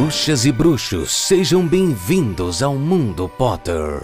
Bruxas e bruxos, sejam bem-vindos ao Mundo Potter.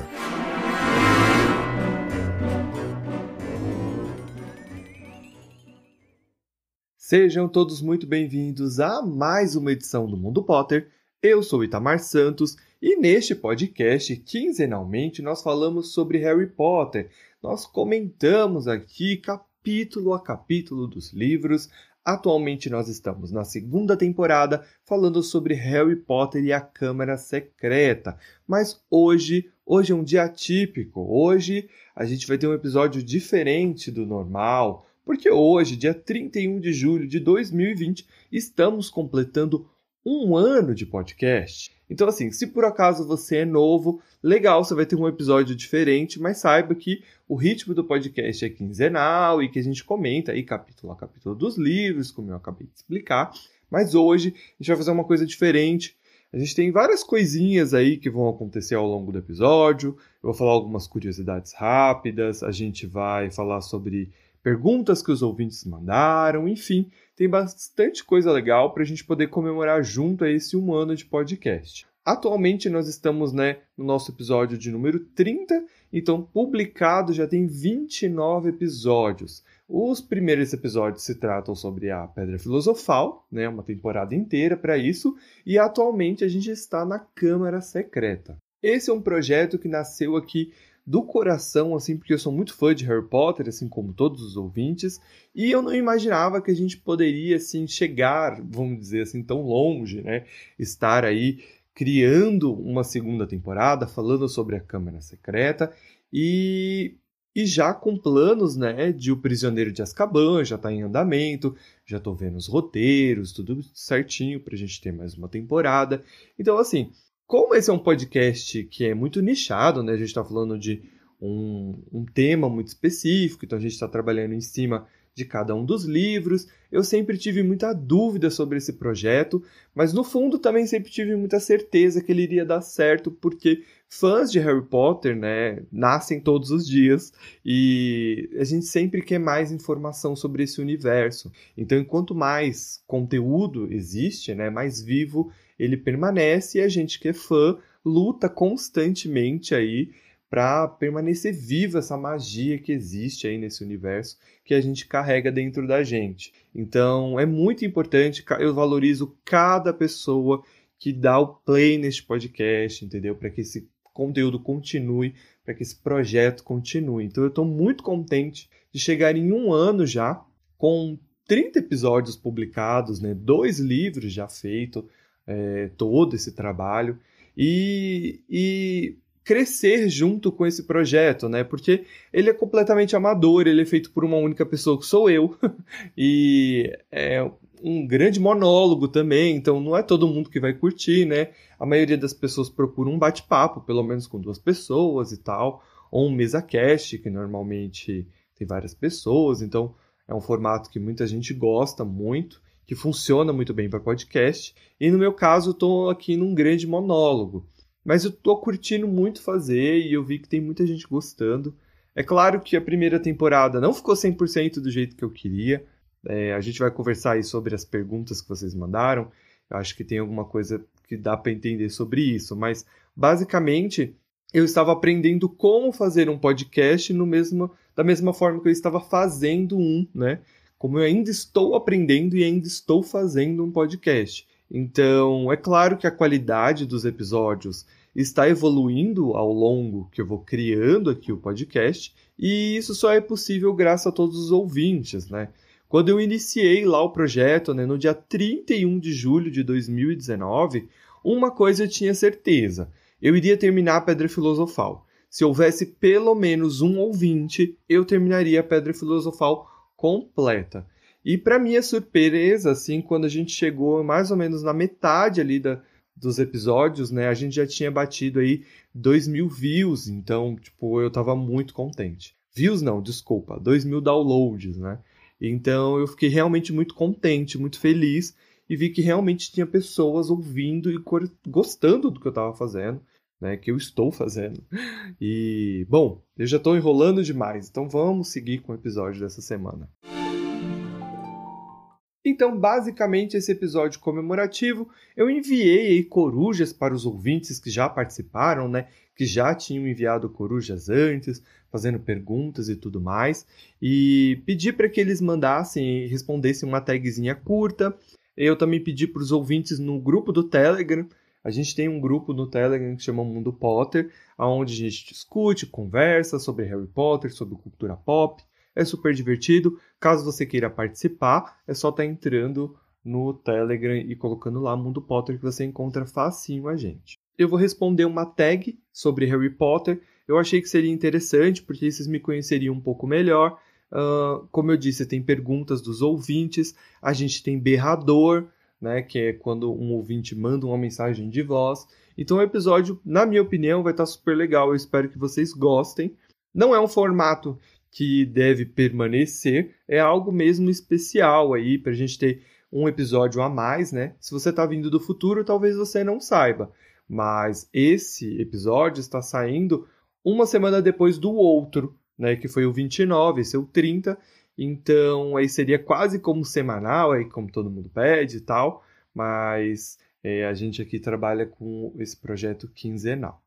Sejam todos muito bem-vindos a mais uma edição do Mundo Potter. Eu sou Itamar Santos e neste podcast, quinzenalmente, nós falamos sobre Harry Potter. Nós comentamos aqui capítulo a capítulo dos livros, Atualmente nós estamos na segunda temporada falando sobre Harry Potter e a Câmara Secreta. Mas hoje, hoje é um dia atípico. Hoje a gente vai ter um episódio diferente do normal, porque hoje, dia 31 de julho de 2020, estamos completando um ano de podcast. Então, assim, se por acaso você é novo, legal, você vai ter um episódio diferente, mas saiba que o ritmo do podcast é quinzenal e que a gente comenta aí capítulo a capítulo dos livros, como eu acabei de explicar. Mas hoje a gente vai fazer uma coisa diferente. A gente tem várias coisinhas aí que vão acontecer ao longo do episódio. Eu vou falar algumas curiosidades rápidas, a gente vai falar sobre perguntas que os ouvintes mandaram, enfim, tem bastante coisa legal para a gente poder comemorar junto a esse um ano de podcast. Atualmente nós estamos né, no nosso episódio de número 30, então publicado já tem 29 episódios. Os primeiros episódios se tratam sobre a Pedra Filosofal, né, uma temporada inteira para isso, e atualmente a gente está na Câmara Secreta. Esse é um projeto que nasceu aqui do coração, assim, porque eu sou muito fã de Harry Potter, assim como todos os ouvintes, e eu não imaginava que a gente poderia, assim, chegar, vamos dizer assim, tão longe, né? Estar aí criando uma segunda temporada, falando sobre a Câmara Secreta e, e já com planos, né, de O Prisioneiro de Azkaban, já está em andamento, já estou vendo os roteiros, tudo certinho para a gente ter mais uma temporada. Então, assim, como esse é um podcast que é muito nichado, né? A gente está falando de um, um, tema muito específico, então a gente está trabalhando em cima de cada um dos livros. Eu sempre tive muita dúvida sobre esse projeto, mas no fundo também sempre tive muita certeza que ele iria dar certo, porque fãs de Harry Potter, né, nascem todos os dias e a gente sempre quer mais informação sobre esse universo. Então, enquanto mais conteúdo existe, né, mais vivo ele permanece e a gente que é fã luta constantemente aí para permanecer viva essa magia que existe aí nesse universo que a gente carrega dentro da gente. Então é muito importante, eu valorizo cada pessoa que dá o play neste podcast, entendeu? Para que esse conteúdo continue, para que esse projeto continue. Então eu estou muito contente de chegar em um ano já com 30 episódios publicados, né? dois livros já feitos, é, todo esse trabalho e, e crescer junto com esse projeto, né? Porque ele é completamente amador, ele é feito por uma única pessoa que sou eu e é um grande monólogo também, então não é todo mundo que vai curtir, né? A maioria das pessoas procura um bate-papo, pelo menos com duas pessoas e tal, ou um mesa cast, que normalmente tem várias pessoas, então é um formato que muita gente gosta muito que funciona muito bem para podcast. E no meu caso, estou aqui num grande monólogo. Mas eu estou curtindo muito fazer e eu vi que tem muita gente gostando. É claro que a primeira temporada não ficou 100% do jeito que eu queria. É, a gente vai conversar aí sobre as perguntas que vocês mandaram. Eu acho que tem alguma coisa que dá para entender sobre isso. Mas, basicamente, eu estava aprendendo como fazer um podcast no mesmo, da mesma forma que eu estava fazendo um, né? Como eu ainda estou aprendendo e ainda estou fazendo um podcast. Então, é claro que a qualidade dos episódios está evoluindo ao longo que eu vou criando aqui o podcast, e isso só é possível graças a todos os ouvintes, né? Quando eu iniciei lá o projeto, né, no dia 31 de julho de 2019, uma coisa eu tinha certeza: eu iria terminar a Pedra Filosofal. Se houvesse pelo menos um ouvinte, eu terminaria a Pedra Filosofal completa. E para minha surpresa, assim, quando a gente chegou mais ou menos na metade ali da, dos episódios, né, a gente já tinha batido aí 2 mil views, então, tipo, eu tava muito contente. Views não, desculpa, 2 mil downloads, né? Então eu fiquei realmente muito contente, muito feliz e vi que realmente tinha pessoas ouvindo e gostando do que eu estava fazendo, né? Que eu estou fazendo. E, bom, eu já estou enrolando demais, então vamos seguir com o episódio dessa semana. Então, basicamente, esse episódio comemorativo, eu enviei corujas para os ouvintes que já participaram, né? Que já tinham enviado corujas antes, fazendo perguntas e tudo mais. E pedi para que eles mandassem, respondessem uma tagzinha curta. Eu também pedi para os ouvintes no grupo do Telegram. A gente tem um grupo no Telegram que chama Mundo Potter, onde a gente discute, conversa sobre Harry Potter, sobre cultura pop é super divertido. Caso você queira participar, é só estar tá entrando no Telegram e colocando lá Mundo Potter que você encontra facinho a gente. Eu vou responder uma tag sobre Harry Potter. Eu achei que seria interessante porque vocês me conheceriam um pouco melhor. Uh, como eu disse, tem perguntas dos ouvintes. A gente tem berrador, né, que é quando um ouvinte manda uma mensagem de voz. Então o episódio, na minha opinião, vai estar super legal. Eu espero que vocês gostem. Não é um formato que deve permanecer, é algo mesmo especial aí para a gente ter um episódio a mais, né? Se você está vindo do futuro, talvez você não saiba, mas esse episódio está saindo uma semana depois do outro, né? Que foi o 29, esse é o 30. Então aí seria quase como semanal, aí como todo mundo pede e tal, mas é, a gente aqui trabalha com esse projeto quinzenal.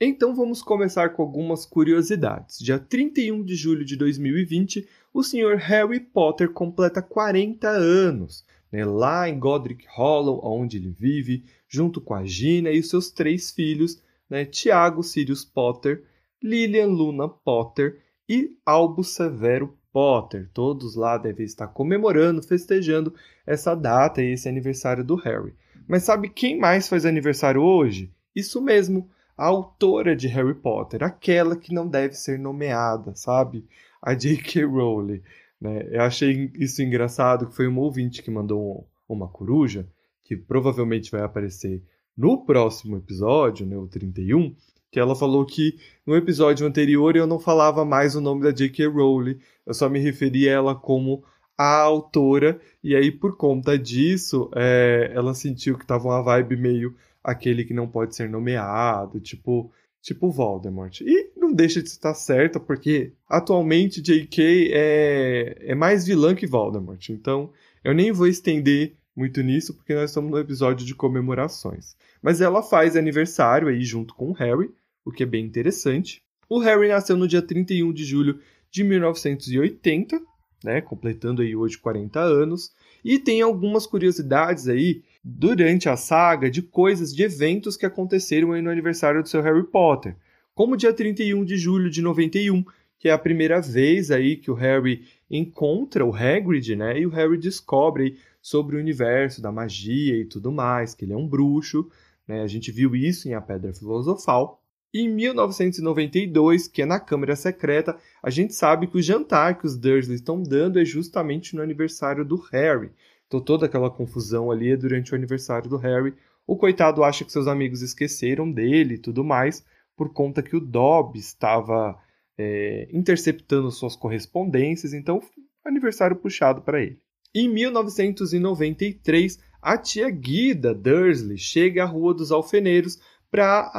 Então vamos começar com algumas curiosidades. Dia 31 de julho de 2020, o Sr. Harry Potter completa 40 anos, né, lá em Godric Hollow, onde ele vive, junto com a Gina e os seus três filhos, né, Tiago Sirius Potter, Lilian Luna Potter e Albus Severo Potter. Todos lá devem estar comemorando, festejando essa data e esse aniversário do Harry. Mas sabe quem mais faz aniversário hoje? Isso mesmo, a autora de Harry Potter, aquela que não deve ser nomeada, sabe? A J.K. Rowling. Né? Eu achei isso engraçado, que foi um ouvinte que mandou uma coruja, que provavelmente vai aparecer no próximo episódio, né, o 31, que ela falou que no episódio anterior eu não falava mais o nome da J.K. Rowling, eu só me referia a ela como a autora, e aí por conta disso é, ela sentiu que tava uma vibe meio aquele que não pode ser nomeado, tipo, tipo Voldemort. E não deixa de estar certa, porque atualmente J.K. é, é mais vilã que Voldemort. Então, eu nem vou estender muito nisso, porque nós estamos no episódio de comemorações. Mas ela faz aniversário aí junto com o Harry, o que é bem interessante. O Harry nasceu no dia 31 de julho de 1980, né, completando aí hoje 40 anos, e tem algumas curiosidades aí durante a saga de coisas, de eventos que aconteceram aí no aniversário do seu Harry Potter, como o dia 31 de julho de 91, que é a primeira vez aí que o Harry encontra o Hagrid, né? E o Harry descobre sobre o universo da magia e tudo mais, que ele é um bruxo, né? A gente viu isso em A Pedra Filosofal. Em 1992, que é na Câmara Secreta, a gente sabe que o jantar que os Dursley estão dando é justamente no aniversário do Harry. Então toda aquela confusão ali é durante o aniversário do Harry. O coitado acha que seus amigos esqueceram dele e tudo mais, por conta que o Dobby estava é, interceptando suas correspondências, então aniversário puxado para ele. Em 1993, a tia Guida Dursley chega à Rua dos Alfeneiros para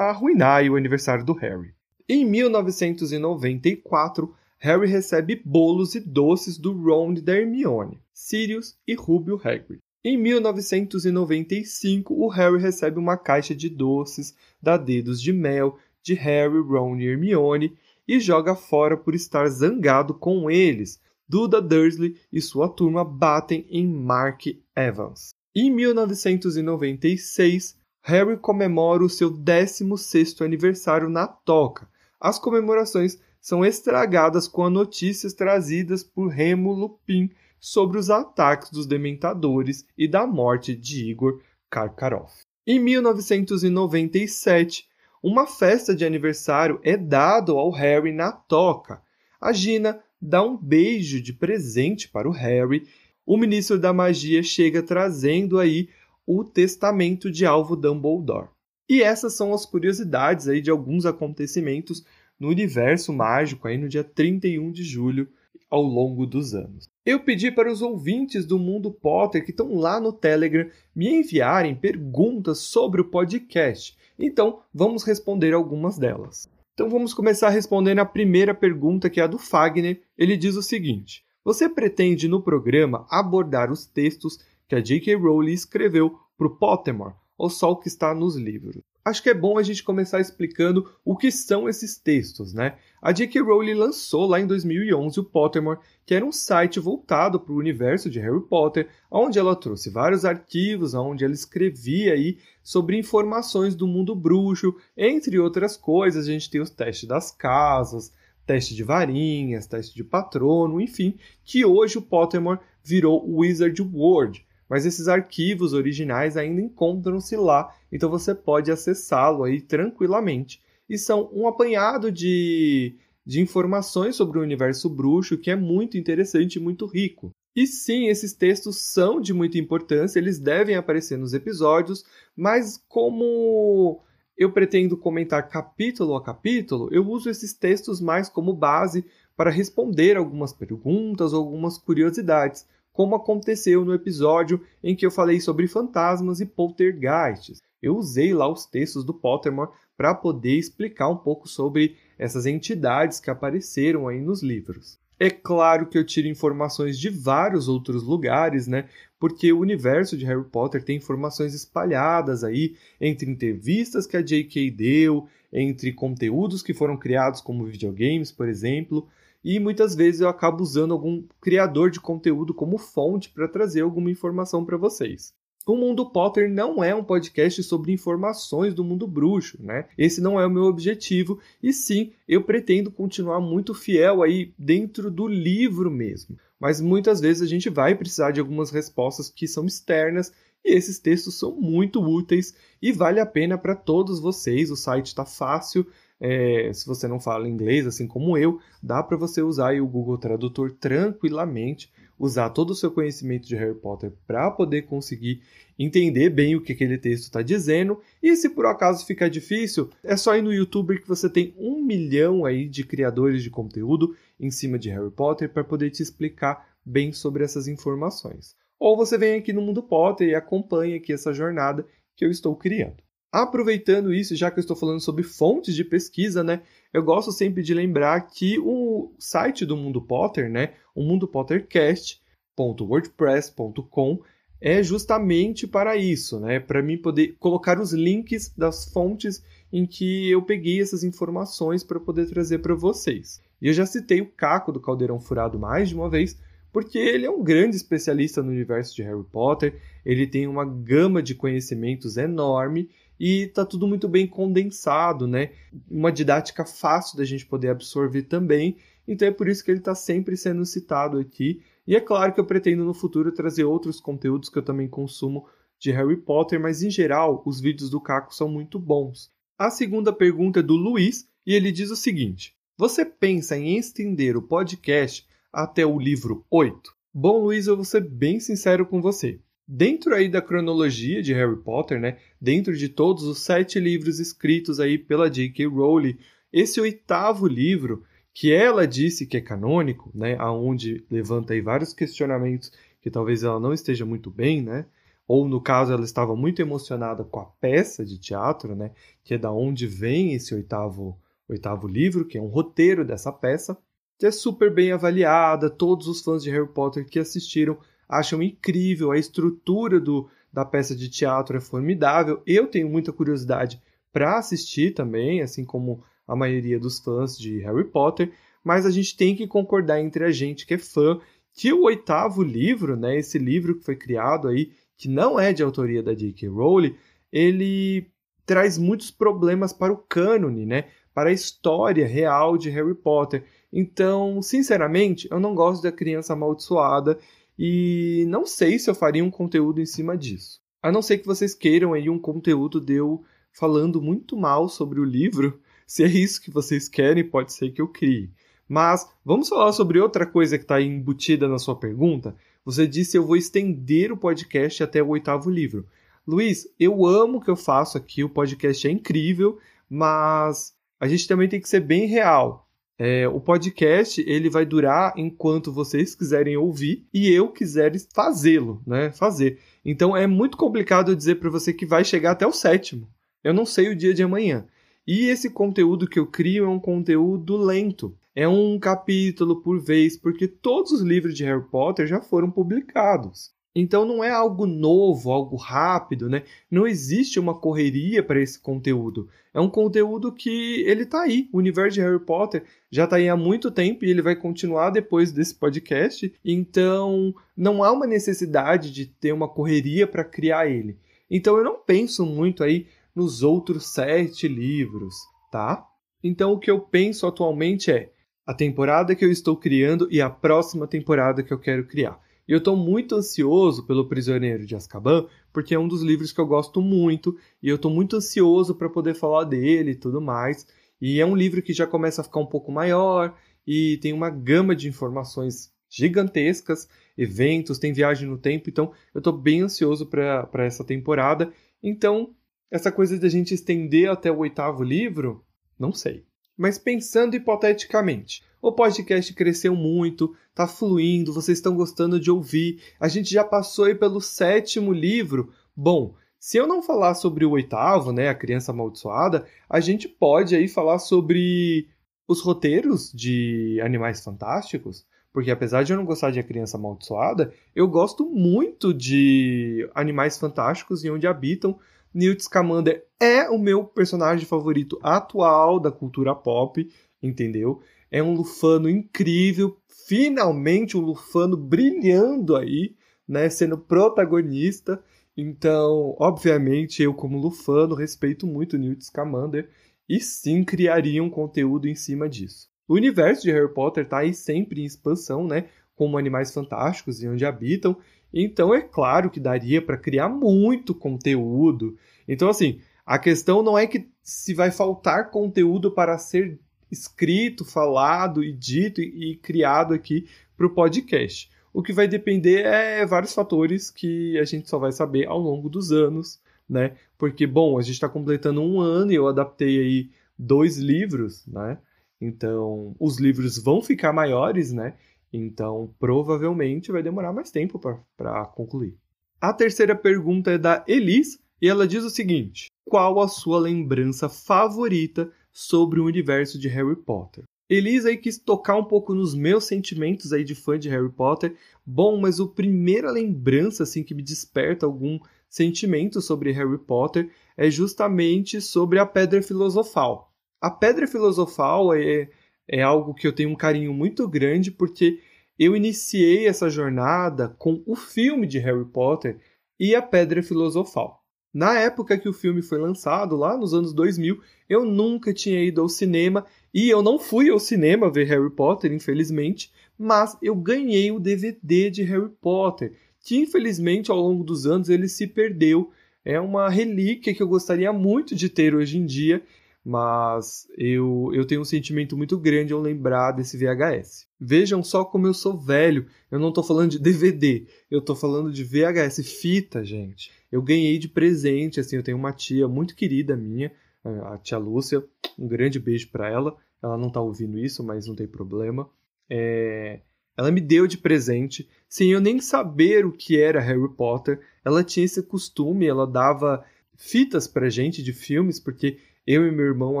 arruinar o aniversário do Harry. Em 1994, Harry recebe bolos e doces do Ron e da Hermione, Sirius e Rubio Hagrid. Em 1995, o Harry recebe uma caixa de doces da Dedos de Mel de Harry, Ron e Hermione e joga fora por estar zangado com eles. Duda Dursley e sua turma batem em Mark Evans. Em 1996, Harry comemora o seu 16º aniversário na Toca. As comemorações são estragadas com as notícias trazidas por Remo Lupin sobre os ataques dos Dementadores e da morte de Igor Karkaroff. Em 1997, uma festa de aniversário é dada ao Harry na toca. A Gina dá um beijo de presente para o Harry. O ministro da magia chega trazendo aí o testamento de Alvo Dumbledore. E essas são as curiosidades aí de alguns acontecimentos no universo mágico aí no dia 31 de julho ao longo dos anos. Eu pedi para os ouvintes do Mundo Potter que estão lá no Telegram me enviarem perguntas sobre o podcast. Então, vamos responder algumas delas. Então, vamos começar respondendo a primeira pergunta, que é a do Fagner. Ele diz o seguinte: Você pretende no programa abordar os textos que a J.K. Rowling escreveu para o Pottermore, ou só o que está nos livros? Acho que é bom a gente começar explicando o que são esses textos, né? A J.K. Rowling lançou lá em 2011 o Pottermore, que era um site voltado para o universo de Harry Potter, onde ela trouxe vários arquivos, onde ela escrevia aí sobre informações do mundo bruxo, entre outras coisas. A gente tem os testes das casas, teste de varinhas, teste de patrono, enfim, que hoje o Pottermore virou Wizard World mas esses arquivos originais ainda encontram-se lá, então você pode acessá-lo aí tranquilamente. E são um apanhado de, de informações sobre o universo bruxo que é muito interessante e muito rico. E sim, esses textos são de muita importância, eles devem aparecer nos episódios, mas como eu pretendo comentar capítulo a capítulo, eu uso esses textos mais como base para responder algumas perguntas ou algumas curiosidades como aconteceu no episódio em que eu falei sobre fantasmas e poltergeists. Eu usei lá os textos do Pottermore para poder explicar um pouco sobre essas entidades que apareceram aí nos livros. É claro que eu tiro informações de vários outros lugares, né? Porque o universo de Harry Potter tem informações espalhadas aí entre entrevistas que a J.K. deu, entre conteúdos que foram criados como videogames, por exemplo e muitas vezes eu acabo usando algum criador de conteúdo como fonte para trazer alguma informação para vocês. O Mundo Potter não é um podcast sobre informações do mundo bruxo, né? Esse não é o meu objetivo, e sim, eu pretendo continuar muito fiel aí dentro do livro mesmo. Mas muitas vezes a gente vai precisar de algumas respostas que são externas e esses textos são muito úteis e vale a pena para todos vocês. O site está fácil, é, se você não fala inglês, assim como eu, dá para você usar o Google Tradutor tranquilamente, usar todo o seu conhecimento de Harry Potter para poder conseguir entender bem o que aquele texto está dizendo. E se por acaso ficar difícil, é só ir no YouTube que você tem um milhão aí de criadores de conteúdo em cima de Harry Potter para poder te explicar bem sobre essas informações. Ou você vem aqui no Mundo Potter e acompanha aqui essa jornada que eu estou criando. Aproveitando isso, já que eu estou falando sobre fontes de pesquisa, né? Eu gosto sempre de lembrar que o site do Mundo Potter, né? O Mundo Pottercast.wordpress.com é justamente para isso, né? Para mim poder colocar os links das fontes em que eu peguei essas informações para poder trazer para vocês. E eu já citei o Caco do Caldeirão Furado mais de uma vez, porque ele é um grande especialista no universo de Harry Potter, ele tem uma gama de conhecimentos enorme e tá tudo muito bem condensado, né? Uma didática fácil da gente poder absorver também. Então é por isso que ele está sempre sendo citado aqui. E é claro que eu pretendo no futuro trazer outros conteúdos que eu também consumo de Harry Potter, mas em geral os vídeos do Caco são muito bons. A segunda pergunta é do Luiz e ele diz o seguinte: Você pensa em estender o podcast até o livro 8? Bom, Luiz, eu vou ser bem sincero com você. Dentro aí da cronologia de Harry Potter, né, dentro de todos os sete livros escritos aí pela J.K. Rowling, esse oitavo livro, que ela disse que é canônico, né, aonde levanta aí vários questionamentos que talvez ela não esteja muito bem, né, ou no caso ela estava muito emocionada com a peça de teatro, né, que é da onde vem esse oitavo, oitavo livro, que é um roteiro dessa peça, que é super bem avaliada, todos os fãs de Harry Potter que assistiram acham incrível, a estrutura do, da peça de teatro é formidável. Eu tenho muita curiosidade para assistir também, assim como a maioria dos fãs de Harry Potter, mas a gente tem que concordar entre a gente que é fã que o oitavo livro, né, esse livro que foi criado aí, que não é de autoria da J.K. Rowling, ele traz muitos problemas para o cânone, né, para a história real de Harry Potter. Então, sinceramente, eu não gosto da criança amaldiçoada e não sei se eu faria um conteúdo em cima disso. A não ser que vocês queiram aí um conteúdo de eu falando muito mal sobre o livro. Se é isso que vocês querem, pode ser que eu crie. Mas vamos falar sobre outra coisa que está embutida na sua pergunta. Você disse eu vou estender o podcast até o oitavo livro. Luiz, eu amo o que eu faço aqui, o podcast é incrível, mas a gente também tem que ser bem real. É, o podcast ele vai durar enquanto vocês quiserem ouvir e eu quiser fazê-lo, né? Fazer. Então é muito complicado dizer para você que vai chegar até o sétimo. Eu não sei o dia de amanhã. E esse conteúdo que eu crio é um conteúdo lento. é um capítulo por vez, porque todos os livros de Harry Potter já foram publicados. Então não é algo novo, algo rápido, né? Não existe uma correria para esse conteúdo. É um conteúdo que ele tá aí. O universo de Harry Potter já tá aí há muito tempo e ele vai continuar depois desse podcast. Então não há uma necessidade de ter uma correria para criar ele. Então eu não penso muito aí nos outros sete livros, tá? Então o que eu penso atualmente é a temporada que eu estou criando e a próxima temporada que eu quero criar. E eu estou muito ansioso pelo Prisioneiro de Azkaban, porque é um dos livros que eu gosto muito, e eu estou muito ansioso para poder falar dele e tudo mais. E é um livro que já começa a ficar um pouco maior e tem uma gama de informações gigantescas, eventos, tem viagem no tempo, então eu estou bem ansioso para essa temporada. Então, essa coisa de a gente estender até o oitavo livro, não sei. Mas pensando hipoteticamente, o podcast cresceu muito, tá fluindo, vocês estão gostando de ouvir, a gente já passou aí pelo sétimo livro. Bom, se eu não falar sobre o oitavo, né, a criança amaldiçoada, a gente pode aí falar sobre os roteiros de Animais Fantásticos, porque apesar de eu não gostar de A Criança Amaldiçoada, eu gosto muito de Animais Fantásticos e Onde Habitam, Newt Scamander é o meu personagem favorito atual da cultura pop, entendeu? É um Lufano incrível, finalmente um Lufano brilhando aí, né, sendo protagonista. Então, obviamente, eu como Lufano respeito muito Newt Scamander e sim criaria um conteúdo em cima disso. O universo de Harry Potter está aí sempre em expansão, né? Como animais fantásticos e onde habitam, então é claro que daria para criar muito conteúdo. Então, assim, a questão não é que se vai faltar conteúdo para ser escrito, falado e dito e, e criado aqui para o podcast. O que vai depender é vários fatores que a gente só vai saber ao longo dos anos, né? Porque, bom, a gente está completando um ano e eu adaptei aí dois livros, né? Então, os livros vão ficar maiores, né? Então, provavelmente vai demorar mais tempo para concluir. A terceira pergunta é da Elis e ela diz o seguinte: Qual a sua lembrança favorita sobre o universo de Harry Potter? Elis aí quis tocar um pouco nos meus sentimentos aí de fã de Harry Potter. Bom, mas a primeira lembrança assim que me desperta algum sentimento sobre Harry Potter é justamente sobre a Pedra Filosofal. A Pedra Filosofal é é algo que eu tenho um carinho muito grande porque eu iniciei essa jornada com o filme de Harry Potter e a Pedra Filosofal. Na época que o filme foi lançado, lá nos anos 2000, eu nunca tinha ido ao cinema e eu não fui ao cinema ver Harry Potter, infelizmente, mas eu ganhei o DVD de Harry Potter, que infelizmente ao longo dos anos ele se perdeu. É uma relíquia que eu gostaria muito de ter hoje em dia mas eu, eu tenho um sentimento muito grande ao lembrar desse VHS. Vejam só como eu sou velho. Eu não estou falando de DVD, eu estou falando de VHS, fita, gente. Eu ganhei de presente, assim, eu tenho uma tia muito querida minha, a tia Lúcia, um grande beijo para ela. Ela não está ouvindo isso, mas não tem problema. É... Ela me deu de presente, sem eu nem saber o que era Harry Potter. Ela tinha esse costume, ela dava fitas pra gente de filmes, porque eu e meu irmão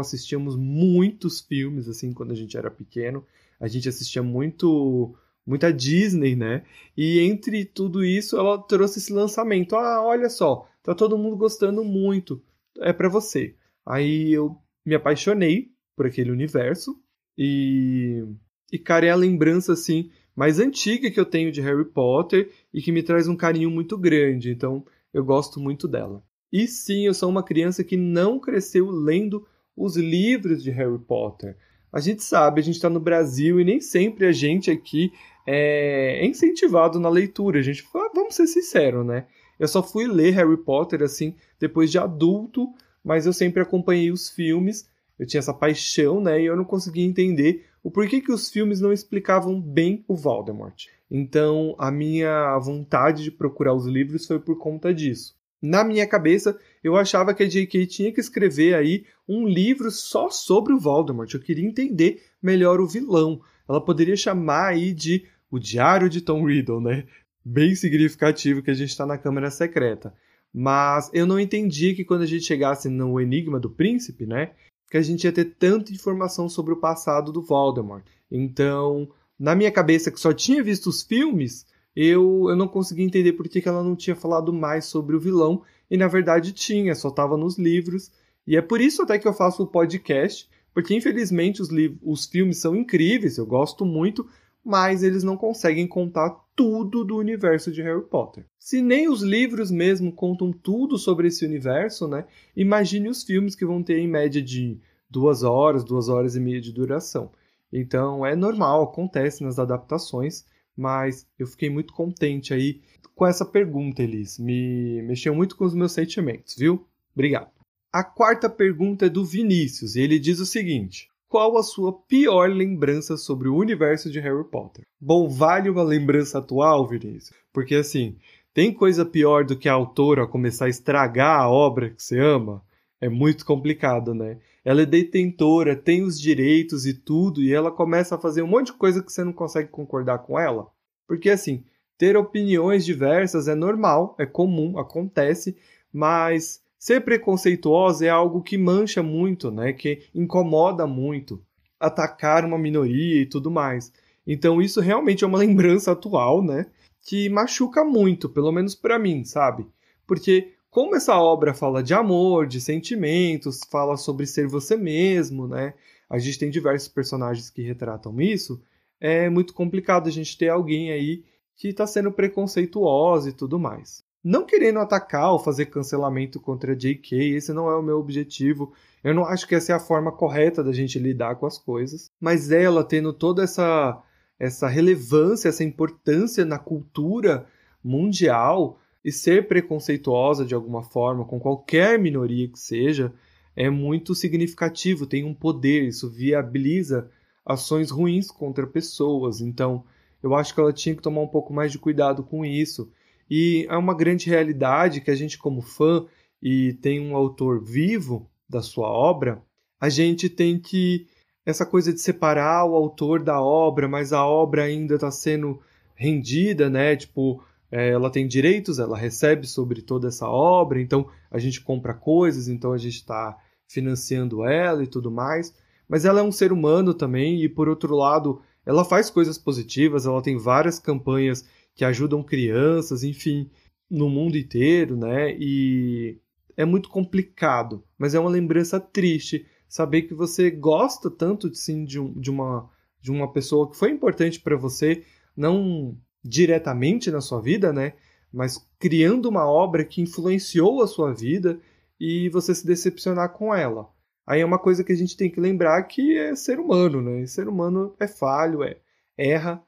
assistíamos muitos filmes assim quando a gente era pequeno. A gente assistia muito muita Disney, né? E entre tudo isso, ela trouxe esse lançamento. Ah, olha só, tá todo mundo gostando muito. É para você. Aí eu me apaixonei por aquele universo e e cara, é a lembrança assim mais antiga que eu tenho de Harry Potter e que me traz um carinho muito grande. Então, eu gosto muito dela. E sim, eu sou uma criança que não cresceu lendo os livros de Harry Potter. A gente sabe, a gente está no Brasil e nem sempre a gente aqui é incentivado na leitura. A gente, vamos ser sinceros, né? Eu só fui ler Harry Potter assim depois de adulto, mas eu sempre acompanhei os filmes. Eu tinha essa paixão, né? E eu não conseguia entender o porquê que os filmes não explicavam bem o Voldemort. Então, a minha vontade de procurar os livros foi por conta disso. Na minha cabeça, eu achava que a J.K. tinha que escrever aí um livro só sobre o Voldemort. Eu queria entender melhor o vilão. Ela poderia chamar aí de O Diário de Tom Riddle, né? Bem significativo que a gente está na Câmara Secreta. Mas eu não entendi que quando a gente chegasse no Enigma do Príncipe, né? que a gente ia ter tanta informação sobre o passado do Voldemort. Então, na minha cabeça, que só tinha visto os filmes, eu, eu não conseguia entender por que, que ela não tinha falado mais sobre o vilão, e na verdade tinha, só estava nos livros. E é por isso até que eu faço o podcast, porque infelizmente os, os filmes são incríveis, eu gosto muito, mas eles não conseguem contar tudo do universo de Harry Potter. Se nem os livros mesmo contam tudo sobre esse universo, né? Imagine os filmes que vão ter em média de duas horas, duas horas e meia de duração. Então é normal, acontece nas adaptações mas eu fiquei muito contente aí com essa pergunta, Elis. Me mexeu muito com os meus sentimentos, viu? Obrigado. A quarta pergunta é do Vinícius e ele diz o seguinte: Qual a sua pior lembrança sobre o universo de Harry Potter? Bom, vale uma lembrança atual, Vinícius? Porque assim, tem coisa pior do que a autora começar a estragar a obra que você ama? É muito complicado, né? Ela é detentora, tem os direitos e tudo, e ela começa a fazer um monte de coisa que você não consegue concordar com ela. Porque assim, ter opiniões diversas é normal, é comum, acontece, mas ser preconceituosa é algo que mancha muito, né? Que incomoda muito. Atacar uma minoria e tudo mais. Então isso realmente é uma lembrança atual, né? Que machuca muito, pelo menos para mim, sabe? Porque como essa obra fala de amor, de sentimentos, fala sobre ser você mesmo, né? A gente tem diversos personagens que retratam isso. É muito complicado a gente ter alguém aí que está sendo preconceituosa e tudo mais. Não querendo atacar ou fazer cancelamento contra a JK, esse não é o meu objetivo. Eu não acho que essa é a forma correta da gente lidar com as coisas. Mas ela tendo toda essa, essa relevância, essa importância na cultura mundial, e ser preconceituosa de alguma forma com qualquer minoria que seja é muito significativo, tem um poder, isso viabiliza ações ruins contra pessoas. Então, eu acho que ela tinha que tomar um pouco mais de cuidado com isso. E é uma grande realidade que a gente, como fã e tem um autor vivo da sua obra, a gente tem que. Essa coisa de separar o autor da obra, mas a obra ainda está sendo rendida, né? Tipo, ela tem direitos, ela recebe sobre toda essa obra, então a gente compra coisas, então a gente está financiando ela e tudo mais. Mas ela é um ser humano também, e por outro lado, ela faz coisas positivas, ela tem várias campanhas que ajudam crianças, enfim, no mundo inteiro, né? E é muito complicado, mas é uma lembrança triste saber que você gosta tanto sim, de, um, de, uma, de uma pessoa que foi importante para você, não diretamente na sua vida, né? Mas criando uma obra que influenciou a sua vida e você se decepcionar com ela. Aí é uma coisa que a gente tem que lembrar que é ser humano, né? ser humano é falho, é erra.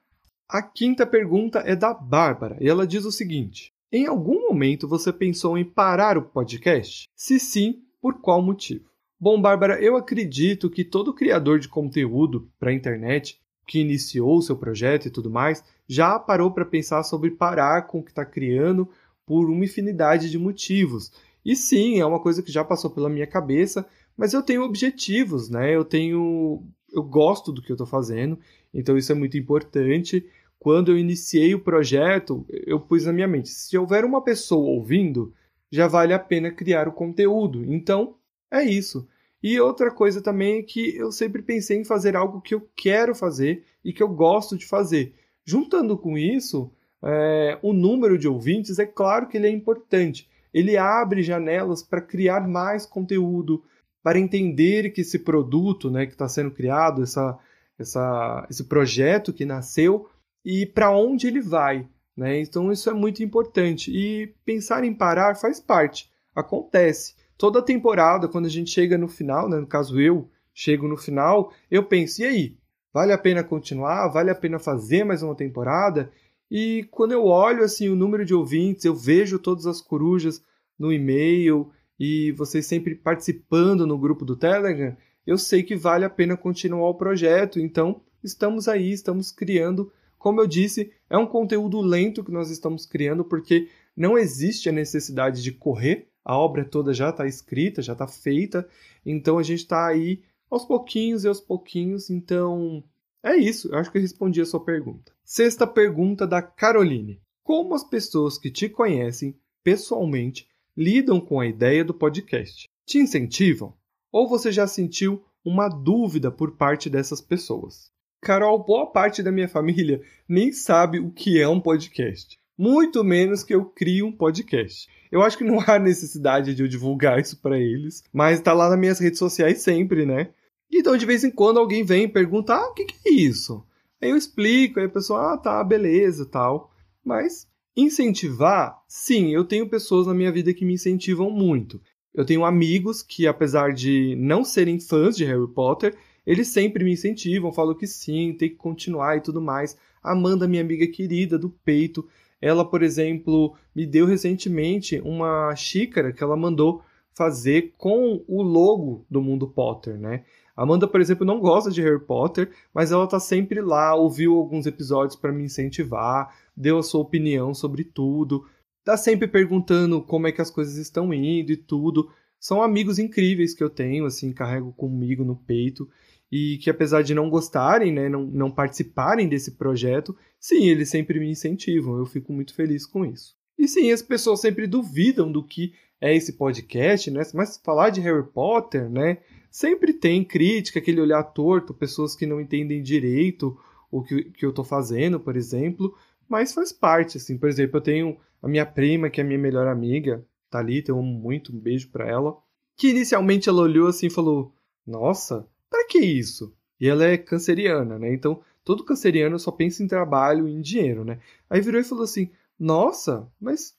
A quinta pergunta é da Bárbara e ela diz o seguinte: Em algum momento você pensou em parar o podcast? Se sim, por qual motivo? Bom, Bárbara, eu acredito que todo criador de conteúdo para a internet que iniciou o seu projeto e tudo mais, já parou para pensar sobre parar com o que está criando por uma infinidade de motivos. E sim, é uma coisa que já passou pela minha cabeça, mas eu tenho objetivos, né? Eu tenho. Eu gosto do que eu estou fazendo, então isso é muito importante. Quando eu iniciei o projeto, eu pus na minha mente: se houver uma pessoa ouvindo, já vale a pena criar o conteúdo. Então, é isso. E outra coisa também é que eu sempre pensei em fazer algo que eu quero fazer e que eu gosto de fazer. Juntando com isso, é, o número de ouvintes, é claro que ele é importante. Ele abre janelas para criar mais conteúdo, para entender que esse produto né, que está sendo criado, essa, essa, esse projeto que nasceu, e para onde ele vai. Né? Então isso é muito importante. E pensar em parar faz parte, acontece toda temporada, quando a gente chega no final, né, no caso eu chego no final, eu penso, e aí? Vale a pena continuar? Vale a pena fazer mais uma temporada? E quando eu olho assim o número de ouvintes, eu vejo todas as corujas no e-mail e vocês sempre participando no grupo do Telegram, eu sei que vale a pena continuar o projeto. Então, estamos aí, estamos criando. Como eu disse, é um conteúdo lento que nós estamos criando porque não existe a necessidade de correr a obra toda já está escrita, já está feita, então a gente está aí aos pouquinhos e aos pouquinhos, então é isso, eu acho que eu respondi a sua pergunta. Sexta pergunta da Caroline: Como as pessoas que te conhecem pessoalmente lidam com a ideia do podcast? Te incentivam? Ou você já sentiu uma dúvida por parte dessas pessoas? Carol, boa parte da minha família nem sabe o que é um podcast. Muito menos que eu crie um podcast. Eu acho que não há necessidade de eu divulgar isso para eles, mas tá lá nas minhas redes sociais sempre, né? Então, de vez em quando, alguém vem e pergunta: ah, o que, que é isso? Aí eu explico, aí a pessoa, ah, tá, beleza, tal. Mas incentivar, sim, eu tenho pessoas na minha vida que me incentivam muito. Eu tenho amigos que, apesar de não serem fãs de Harry Potter, eles sempre me incentivam, falam que sim, tem que continuar e tudo mais. Amanda, minha amiga querida do peito, ela, por exemplo, me deu recentemente uma xícara que ela mandou fazer com o logo do mundo Potter, né? Amanda, por exemplo, não gosta de Harry Potter, mas ela tá sempre lá, ouviu alguns episódios para me incentivar, deu a sua opinião sobre tudo, tá sempre perguntando como é que as coisas estão indo e tudo. São amigos incríveis que eu tenho, assim, carrego comigo no peito e que apesar de não gostarem, né, não, não participarem desse projeto, sim, eles sempre me incentivam, eu fico muito feliz com isso. E sim, as pessoas sempre duvidam do que é esse podcast, né, mas falar de Harry Potter, né, sempre tem crítica, aquele olhar torto, pessoas que não entendem direito o que, que eu estou fazendo, por exemplo, mas faz parte, assim, por exemplo, eu tenho a minha prima, que é a minha melhor amiga, Thalita, eu amo muito, um beijo para ela, que inicialmente ela olhou assim e falou, nossa, para que isso? E ela é canceriana, né? Então, todo canceriano só pensa em trabalho e em dinheiro, né? Aí virou e falou assim: Nossa, mas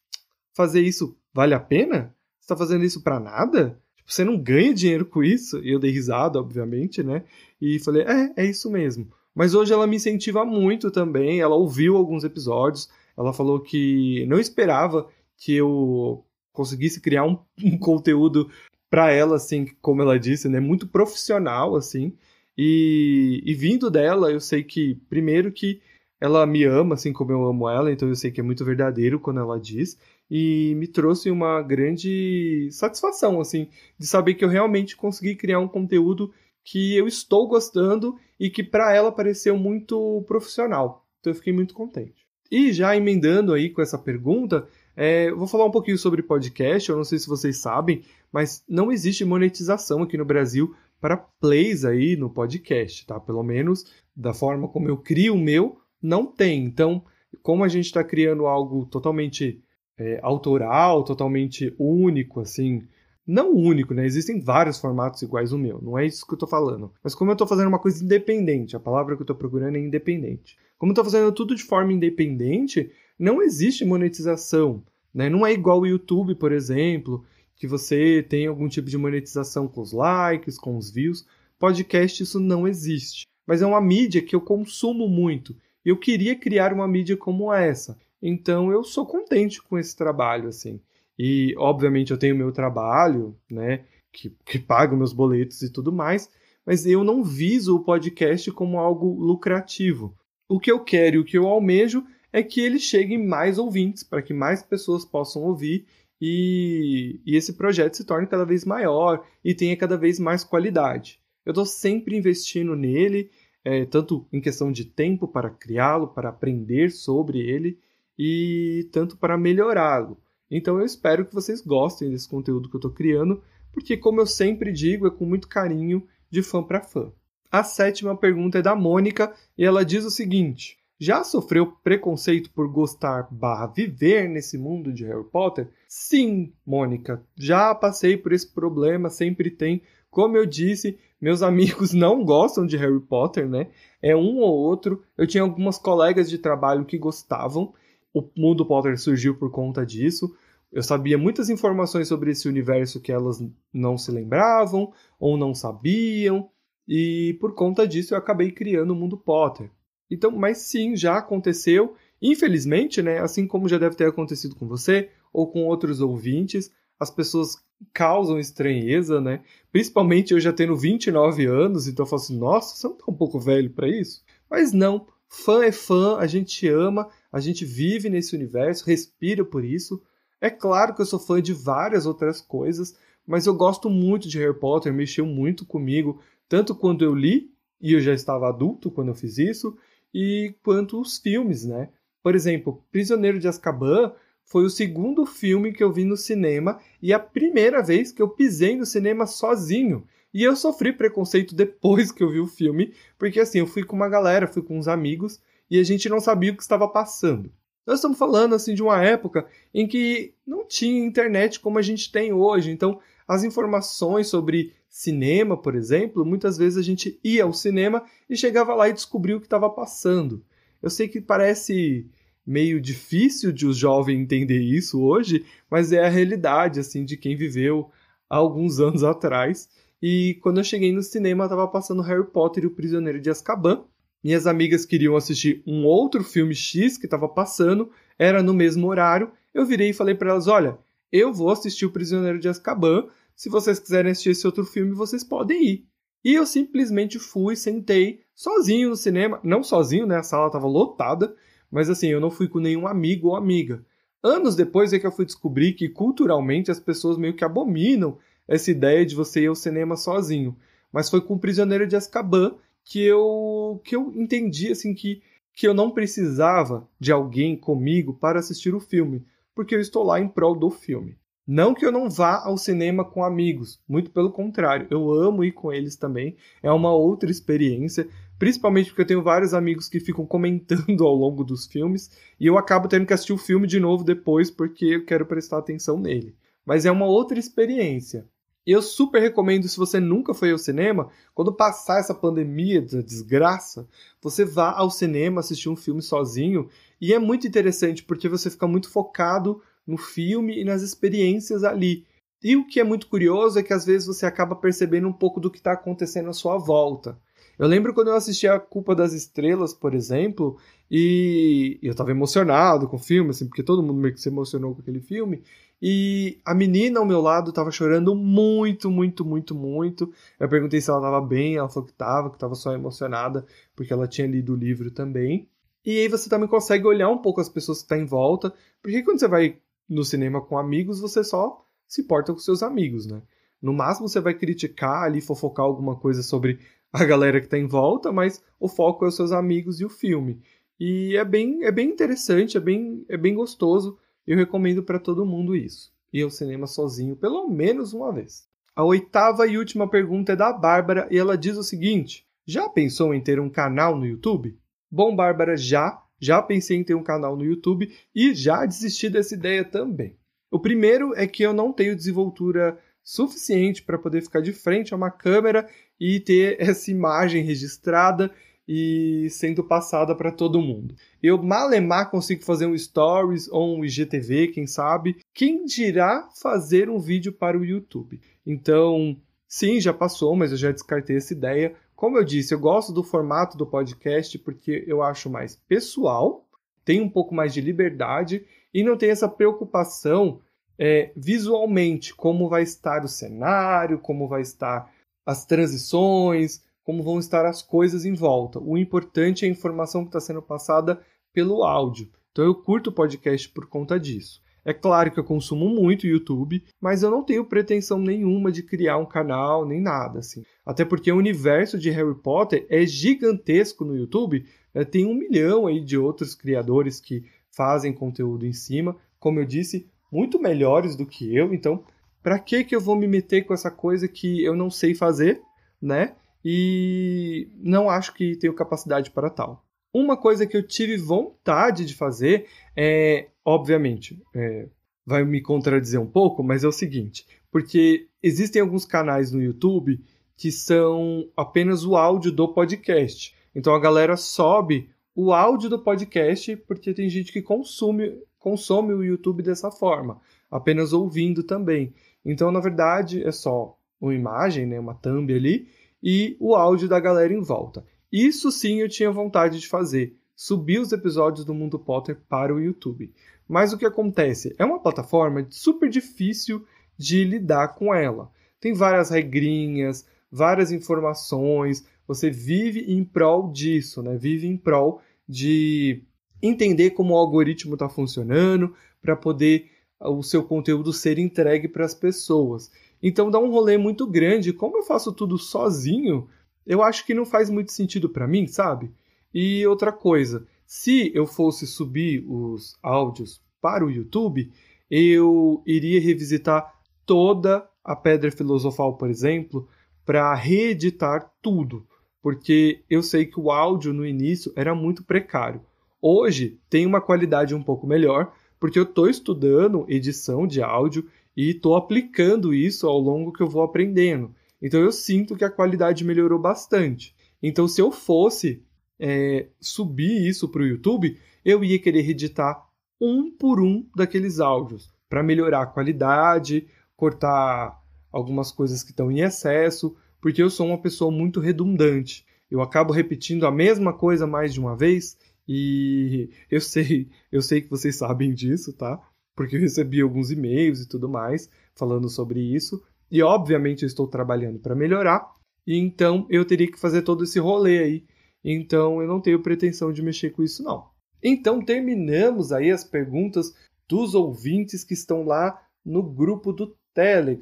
fazer isso vale a pena? Você tá fazendo isso para nada? Tipo, você não ganha dinheiro com isso? E eu dei risada, obviamente, né? E falei: É, é isso mesmo. Mas hoje ela me incentiva muito também. Ela ouviu alguns episódios. Ela falou que não esperava que eu conseguisse criar um, um conteúdo para ela, assim, como ela disse, né, muito profissional, assim, e, e vindo dela, eu sei que, primeiro que ela me ama, assim como eu amo ela, então eu sei que é muito verdadeiro quando ela diz, e me trouxe uma grande satisfação, assim, de saber que eu realmente consegui criar um conteúdo que eu estou gostando e que para ela pareceu muito profissional. Então eu fiquei muito contente. E já emendando aí com essa pergunta, é, vou falar um pouquinho sobre podcast. Eu não sei se vocês sabem, mas não existe monetização aqui no Brasil para plays aí no podcast, tá? Pelo menos da forma como eu crio o meu, não tem. Então, como a gente está criando algo totalmente é, autoral, totalmente único, assim, não único, né? Existem vários formatos iguais ao meu, não é isso que eu estou falando. Mas como eu estou fazendo uma coisa independente, a palavra que eu estou procurando é independente. Como eu estou fazendo tudo de forma independente, não existe monetização. Né? Não é igual o YouTube, por exemplo, que você tem algum tipo de monetização com os likes, com os views. Podcast isso não existe. Mas é uma mídia que eu consumo muito. Eu queria criar uma mídia como essa. Então eu sou contente com esse trabalho, assim. E, obviamente, eu tenho meu trabalho, né? Que, que paga meus boletos e tudo mais. Mas eu não viso o podcast como algo lucrativo. O que eu quero e o que eu almejo é que ele chegue mais ouvintes, para que mais pessoas possam ouvir e, e esse projeto se torne cada vez maior e tenha cada vez mais qualidade. Eu estou sempre investindo nele, é, tanto em questão de tempo para criá-lo, para aprender sobre ele e tanto para melhorá-lo. Então eu espero que vocês gostem desse conteúdo que eu estou criando, porque, como eu sempre digo, é com muito carinho de fã para fã. A sétima pergunta é da Mônica e ela diz o seguinte: já sofreu preconceito por gostar barra viver nesse mundo de Harry Potter? Sim, Mônica, já passei por esse problema, sempre tem. Como eu disse, meus amigos não gostam de Harry Potter, né? É um ou outro. Eu tinha algumas colegas de trabalho que gostavam. O mundo Potter surgiu por conta disso. Eu sabia muitas informações sobre esse universo que elas não se lembravam ou não sabiam. E por conta disso eu acabei criando o mundo Potter. Então, mas sim, já aconteceu. Infelizmente, né, assim como já deve ter acontecido com você ou com outros ouvintes, as pessoas causam estranheza, né? Principalmente eu já tendo 29 anos, então eu falo assim, nossa, você não tá um pouco velho para isso? Mas não, fã é fã, a gente ama, a gente vive nesse universo, respira por isso. É claro que eu sou fã de várias outras coisas, mas eu gosto muito de Harry Potter, mexeu muito comigo, tanto quando eu li, e eu já estava adulto quando eu fiz isso, e quanto os filmes, né? Por exemplo, Prisioneiro de Azkaban foi o segundo filme que eu vi no cinema e a primeira vez que eu pisei no cinema sozinho. E eu sofri preconceito depois que eu vi o filme, porque assim, eu fui com uma galera, fui com uns amigos, e a gente não sabia o que estava passando. Nós estamos falando assim de uma época em que não tinha internet como a gente tem hoje, então as informações sobre cinema, por exemplo, muitas vezes a gente ia ao cinema e chegava lá e descobria o que estava passando. Eu sei que parece meio difícil de os jovens entender isso hoje, mas é a realidade assim de quem viveu há alguns anos atrás. E quando eu cheguei no cinema, estava passando Harry Potter e o Prisioneiro de Azkaban. Minhas amigas queriam assistir um outro filme X que estava passando, era no mesmo horário. Eu virei e falei para elas: "Olha, eu vou assistir o Prisioneiro de Azkaban. Se vocês quiserem assistir esse outro filme, vocês podem ir". E eu simplesmente fui, sentei sozinho no cinema, não sozinho, né? A sala estava lotada, mas assim, eu não fui com nenhum amigo ou amiga. Anos depois é que eu fui descobrir que culturalmente as pessoas meio que abominam essa ideia de você ir ao cinema sozinho. Mas foi com o Prisioneiro de Azkaban que eu que eu entendi assim que que eu não precisava de alguém comigo para assistir o filme, porque eu estou lá em prol do filme. Não que eu não vá ao cinema com amigos, muito pelo contrário, eu amo ir com eles também, é uma outra experiência, principalmente porque eu tenho vários amigos que ficam comentando ao longo dos filmes e eu acabo tendo que assistir o filme de novo depois porque eu quero prestar atenção nele. Mas é uma outra experiência. Eu super recomendo, se você nunca foi ao cinema, quando passar essa pandemia da desgraça, você vá ao cinema assistir um filme sozinho. E é muito interessante porque você fica muito focado no filme e nas experiências ali. E o que é muito curioso é que às vezes você acaba percebendo um pouco do que está acontecendo à sua volta. Eu lembro quando eu assisti a Culpa das Estrelas, por exemplo, e eu estava emocionado com o filme, assim, porque todo mundo meio que se emocionou com aquele filme. E a menina ao meu lado tava chorando muito, muito, muito, muito. Eu perguntei se ela tava bem, ela falou que tava, que tava só emocionada, porque ela tinha lido o livro também. E aí você também consegue olhar um pouco as pessoas que estão tá em volta, porque quando você vai no cinema com amigos, você só se porta com seus amigos, né? No máximo você vai criticar ali, fofocar alguma coisa sobre a galera que está em volta, mas o foco é os seus amigos e o filme. E é bem, é bem interessante, é bem, é bem gostoso. Eu recomendo para todo mundo isso. Ir ao cinema sozinho pelo menos uma vez. A oitava e última pergunta é da Bárbara e ela diz o seguinte: Já pensou em ter um canal no YouTube? Bom, Bárbara, já. Já pensei em ter um canal no YouTube e já desisti dessa ideia também. O primeiro é que eu não tenho desenvoltura suficiente para poder ficar de frente a uma câmera e ter essa imagem registrada e sendo passada para todo mundo. Eu malemar consigo fazer um stories ou um IGTV, quem sabe? Quem dirá fazer um vídeo para o YouTube? Então, sim, já passou, mas eu já descartei essa ideia. Como eu disse, eu gosto do formato do podcast porque eu acho mais pessoal, tem um pouco mais de liberdade e não tem essa preocupação é, visualmente, como vai estar o cenário, como vai estar as transições, como vão estar as coisas em volta. O importante é a informação que está sendo passada pelo áudio. Então eu curto o podcast por conta disso. É claro que eu consumo muito YouTube, mas eu não tenho pretensão nenhuma de criar um canal nem nada assim. Até porque o universo de Harry Potter é gigantesco no YouTube. Né? Tem um milhão aí de outros criadores que fazem conteúdo em cima. Como eu disse, muito melhores do que eu. Então, para que que eu vou me meter com essa coisa que eu não sei fazer, né? E não acho que tenho capacidade para tal. Uma coisa que eu tive vontade de fazer é, obviamente, é, vai me contradizer um pouco, mas é o seguinte: porque existem alguns canais no YouTube que são apenas o áudio do podcast. Então a galera sobe o áudio do podcast porque tem gente que consome, consome o YouTube dessa forma, apenas ouvindo também. Então, na verdade, é só uma imagem, né, uma thumb ali, e o áudio da galera em volta. Isso sim eu tinha vontade de fazer, subir os episódios do Mundo Potter para o YouTube. Mas o que acontece? É uma plataforma super difícil de lidar com ela. Tem várias regrinhas, várias informações, você vive em prol disso, né? Vive em prol de entender como o algoritmo está funcionando para poder o seu conteúdo ser entregue para as pessoas. Então dá um rolê muito grande. Como eu faço tudo sozinho, eu acho que não faz muito sentido para mim, sabe? E outra coisa, se eu fosse subir os áudios para o YouTube, eu iria revisitar toda a Pedra Filosofal, por exemplo, para reeditar tudo, porque eu sei que o áudio no início era muito precário. Hoje tem uma qualidade um pouco melhor, porque eu estou estudando edição de áudio e estou aplicando isso ao longo que eu vou aprendendo. Então eu sinto que a qualidade melhorou bastante. Então, se eu fosse é, subir isso para o YouTube, eu ia querer editar um por um daqueles áudios para melhorar a qualidade, cortar algumas coisas que estão em excesso, porque eu sou uma pessoa muito redundante. Eu acabo repetindo a mesma coisa mais de uma vez e eu sei, eu sei que vocês sabem disso, tá? Porque eu recebi alguns e-mails e tudo mais falando sobre isso, e obviamente eu estou trabalhando para melhorar, e então eu teria que fazer todo esse rolê aí. Então eu não tenho pretensão de mexer com isso não. Então terminamos aí as perguntas dos ouvintes que estão lá no grupo do Telegram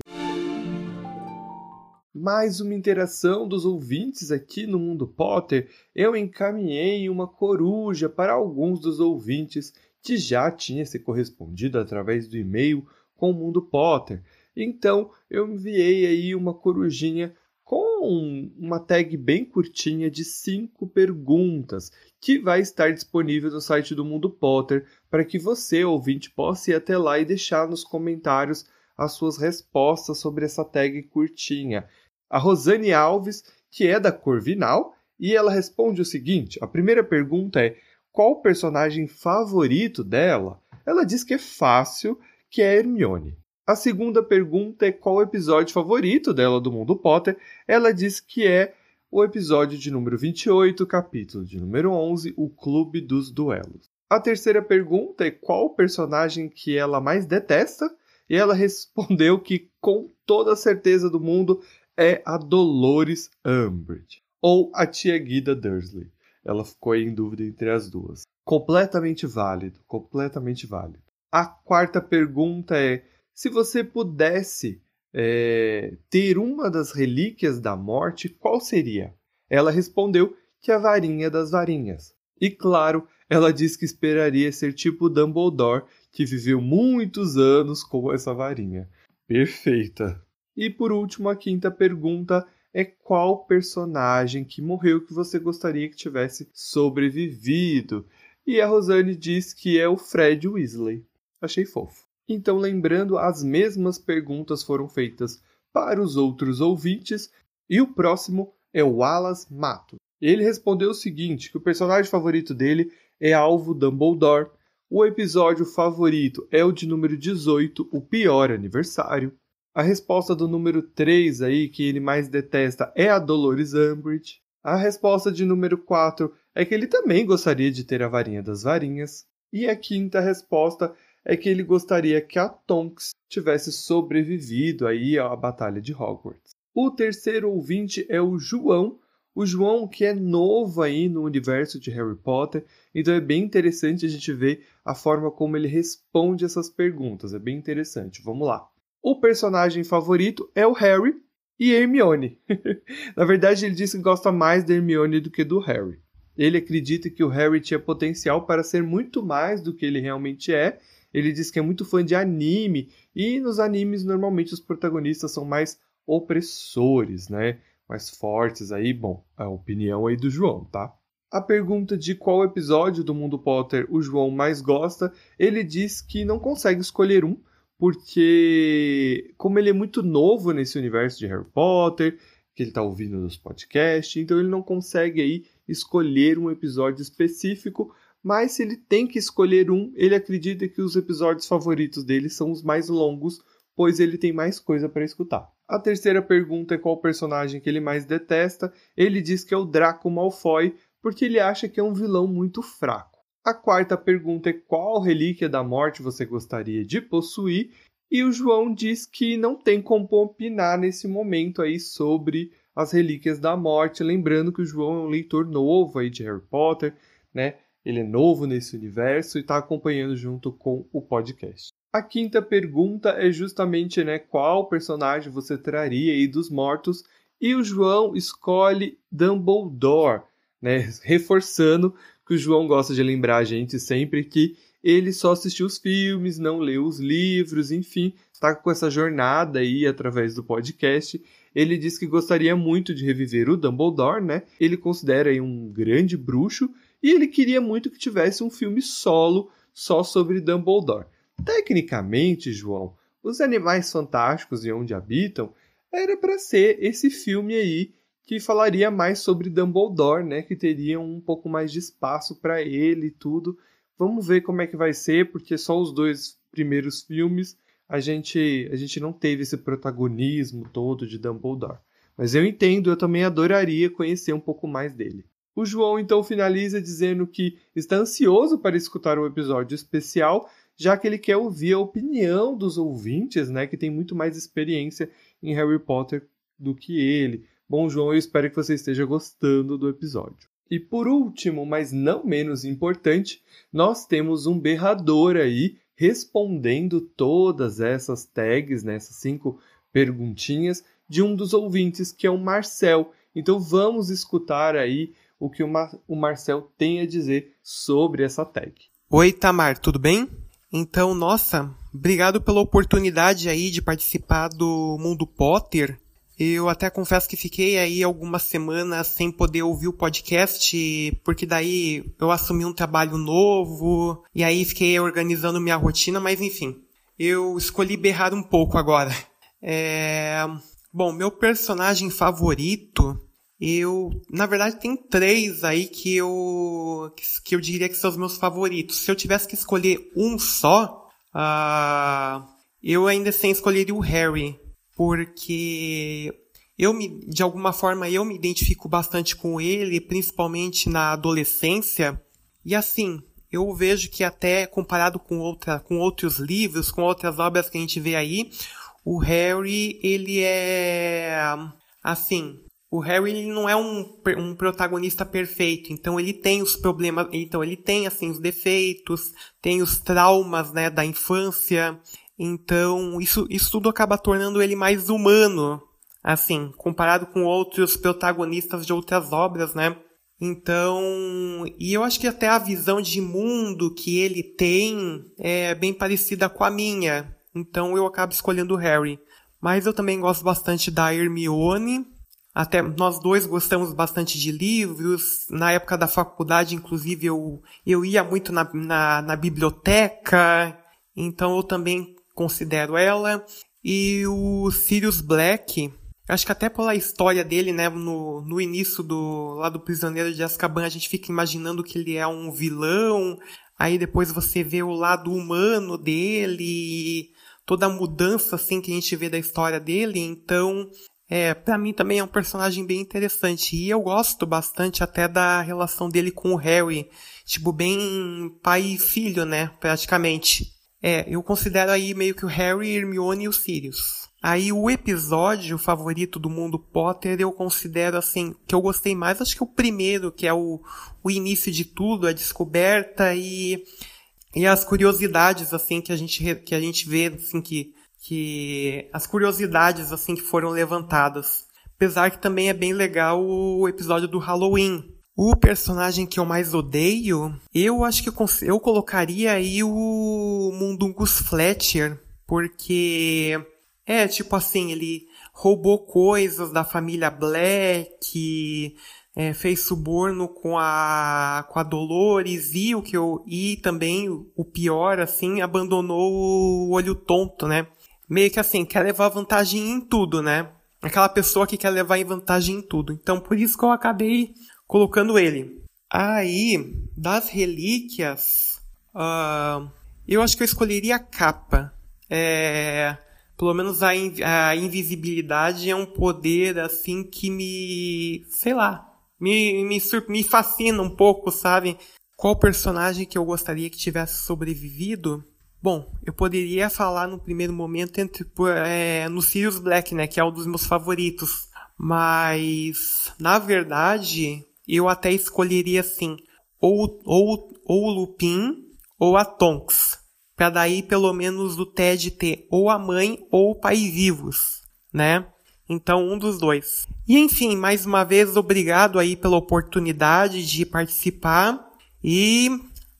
mais uma interação dos ouvintes aqui no Mundo Potter, eu encaminhei uma coruja para alguns dos ouvintes que já tinha se correspondido através do e-mail com o Mundo Potter. Então, eu enviei aí uma corujinha com uma tag bem curtinha de cinco perguntas, que vai estar disponível no site do Mundo Potter para que você, ouvinte, possa ir até lá e deixar nos comentários as suas respostas sobre essa tag curtinha a Rosane Alves, que é da Corvinal, e ela responde o seguinte: a primeira pergunta é qual o personagem favorito dela? Ela diz que é fácil, que é Hermione. A segunda pergunta é qual o episódio favorito dela do Mundo Potter? Ela diz que é o episódio de número 28, capítulo de número 11, O Clube dos Duelos. A terceira pergunta é qual o personagem que ela mais detesta? E ela respondeu que, com toda a certeza do mundo, é a Dolores Umbridge ou a tia Guida Dursley. Ela ficou em dúvida entre as duas. Completamente válido, completamente válido. A quarta pergunta é: se você pudesse é, ter uma das relíquias da morte, qual seria? Ela respondeu que a varinha das varinhas. E claro, ela disse que esperaria ser tipo Dumbledore, que viveu muitos anos com essa varinha. Perfeita. E por último, a quinta pergunta é qual personagem que morreu que você gostaria que tivesse sobrevivido? E a Rosane diz que é o Fred Weasley. Achei fofo. Então, lembrando, as mesmas perguntas foram feitas para os outros ouvintes e o próximo é o Wallace Mato. Ele respondeu o seguinte, que o personagem favorito dele é Alvo Dumbledore, o episódio favorito é o de número 18, o pior aniversário. A resposta do número 3 aí, que ele mais detesta, é a Dolores Umbridge. A resposta de número 4 é que ele também gostaria de ter a varinha das varinhas. E a quinta resposta é que ele gostaria que a Tonks tivesse sobrevivido aí à batalha de Hogwarts. O terceiro ouvinte é o João, o João que é novo aí no universo de Harry Potter, então é bem interessante a gente ver a forma como ele responde essas perguntas, é bem interessante. Vamos lá. O personagem favorito é o Harry e Hermione. Na verdade, ele disse que gosta mais da Hermione do que do Harry. Ele acredita que o Harry tinha potencial para ser muito mais do que ele realmente é. Ele diz que é muito fã de anime e nos animes normalmente os protagonistas são mais opressores, né? Mais fortes aí, bom, a opinião aí do João, tá? A pergunta de qual episódio do Mundo Potter o João mais gosta, ele diz que não consegue escolher um, porque como ele é muito novo nesse universo de Harry Potter, que ele está ouvindo nos podcasts, então ele não consegue aí escolher um episódio específico, mas se ele tem que escolher um, ele acredita que os episódios favoritos dele são os mais longos, pois ele tem mais coisa para escutar. A terceira pergunta é qual personagem que ele mais detesta. Ele diz que é o Draco Malfoy, porque ele acha que é um vilão muito fraco. A quarta pergunta é qual relíquia da morte você gostaria de possuir? E o João diz que não tem como opinar nesse momento aí sobre as relíquias da morte. Lembrando que o João é um leitor novo aí de Harry Potter, né? Ele é novo nesse universo e está acompanhando junto com o podcast. A quinta pergunta é justamente, né, qual personagem você traria aí dos mortos? E o João escolhe Dumbledore, né, reforçando que o João gosta de lembrar a gente sempre que ele só assistiu os filmes, não leu os livros, enfim, está com essa jornada aí através do podcast. Ele diz que gostaria muito de reviver o Dumbledore, né? Ele considera aí um grande bruxo e ele queria muito que tivesse um filme solo só sobre Dumbledore. Tecnicamente, João, os Animais Fantásticos e Onde Habitam era para ser esse filme aí que falaria mais sobre Dumbledore, né? Que teria um pouco mais de espaço para ele e tudo. Vamos ver como é que vai ser, porque só os dois primeiros filmes a gente a gente não teve esse protagonismo todo de Dumbledore. Mas eu entendo, eu também adoraria conhecer um pouco mais dele. O João então finaliza dizendo que está ansioso para escutar o episódio especial, já que ele quer ouvir a opinião dos ouvintes, né, que tem muito mais experiência em Harry Potter do que ele. Bom, João, eu espero que você esteja gostando do episódio. E por último, mas não menos importante, nós temos um berrador aí respondendo todas essas tags, né, essas cinco perguntinhas de um dos ouvintes, que é o Marcel. Então vamos escutar aí o que o, Mar o Marcel tem a dizer sobre essa tag. Oi, Tamar, tudo bem? Então, nossa, obrigado pela oportunidade aí de participar do Mundo Potter. Eu até confesso que fiquei aí algumas semanas sem poder ouvir o podcast, porque daí eu assumi um trabalho novo, e aí fiquei organizando minha rotina, mas enfim. Eu escolhi berrar um pouco agora. É... Bom, meu personagem favorito, eu, na verdade, tem três aí que eu, que eu diria que são os meus favoritos. Se eu tivesse que escolher um só, uh, eu ainda assim escolheria o Harry porque eu me, de alguma forma, eu me identifico bastante com ele, principalmente na adolescência. E assim, eu vejo que até comparado com, outra, com outros livros, com outras obras que a gente vê aí, o Harry, ele é, assim, o Harry ele não é um, um protagonista perfeito, então ele tem os problemas, então ele tem assim os defeitos, tem os traumas, né, da infância, então, isso, isso tudo acaba tornando ele mais humano, assim, comparado com outros protagonistas de outras obras, né? Então, e eu acho que até a visão de mundo que ele tem é bem parecida com a minha. Então eu acabo escolhendo o Harry. Mas eu também gosto bastante da Hermione. Até nós dois gostamos bastante de livros. Na época da faculdade, inclusive, eu, eu ia muito na, na, na biblioteca. Então eu também considero ela. E o Sirius Black, acho que até pela história dele, né, no, no início do lá do Prisioneiro de Azkaban, a gente fica imaginando que ele é um vilão. Aí depois você vê o lado humano dele, toda a mudança assim que a gente vê da história dele. Então, é, para mim também é um personagem bem interessante e eu gosto bastante até da relação dele com o Harry, tipo bem pai e filho, né, praticamente. É, eu considero aí meio que o Harry, Hermione e o Sirius. Aí o episódio favorito do mundo Potter eu considero assim, que eu gostei mais, acho que o primeiro, que é o, o início de tudo, a descoberta e, e as curiosidades assim que a gente, que a gente vê assim que, que as curiosidades assim que foram levantadas. Apesar que também é bem legal o episódio do Halloween, o personagem que eu mais odeio, eu acho que eu, eu colocaria aí o Mundungus Fletcher, porque é tipo assim, ele roubou coisas da família Black, é, fez suborno com a com a Dolores e o que eu e também o pior assim, abandonou o olho tonto, né? Meio que assim, quer levar vantagem em tudo, né? Aquela pessoa que quer levar vantagem em tudo. Então por isso que eu acabei colocando ele. Aí, das relíquias, uh, eu acho que eu escolheria a capa. É, pelo menos a, in, a invisibilidade é um poder assim que me, sei lá, me, me, me fascina um pouco, sabe? Qual personagem que eu gostaria que tivesse sobrevivido? Bom, eu poderia falar no primeiro momento entre é, no Sirius Black, né, que é um dos meus favoritos. Mas, na verdade, eu até escolheria assim, ou, ou, ou o Lupin ou a Tonks. Pra daí pelo menos o Ted ter ou a mãe ou o pai vivos, né? Então um dos dois. E enfim, mais uma vez obrigado aí pela oportunidade de participar e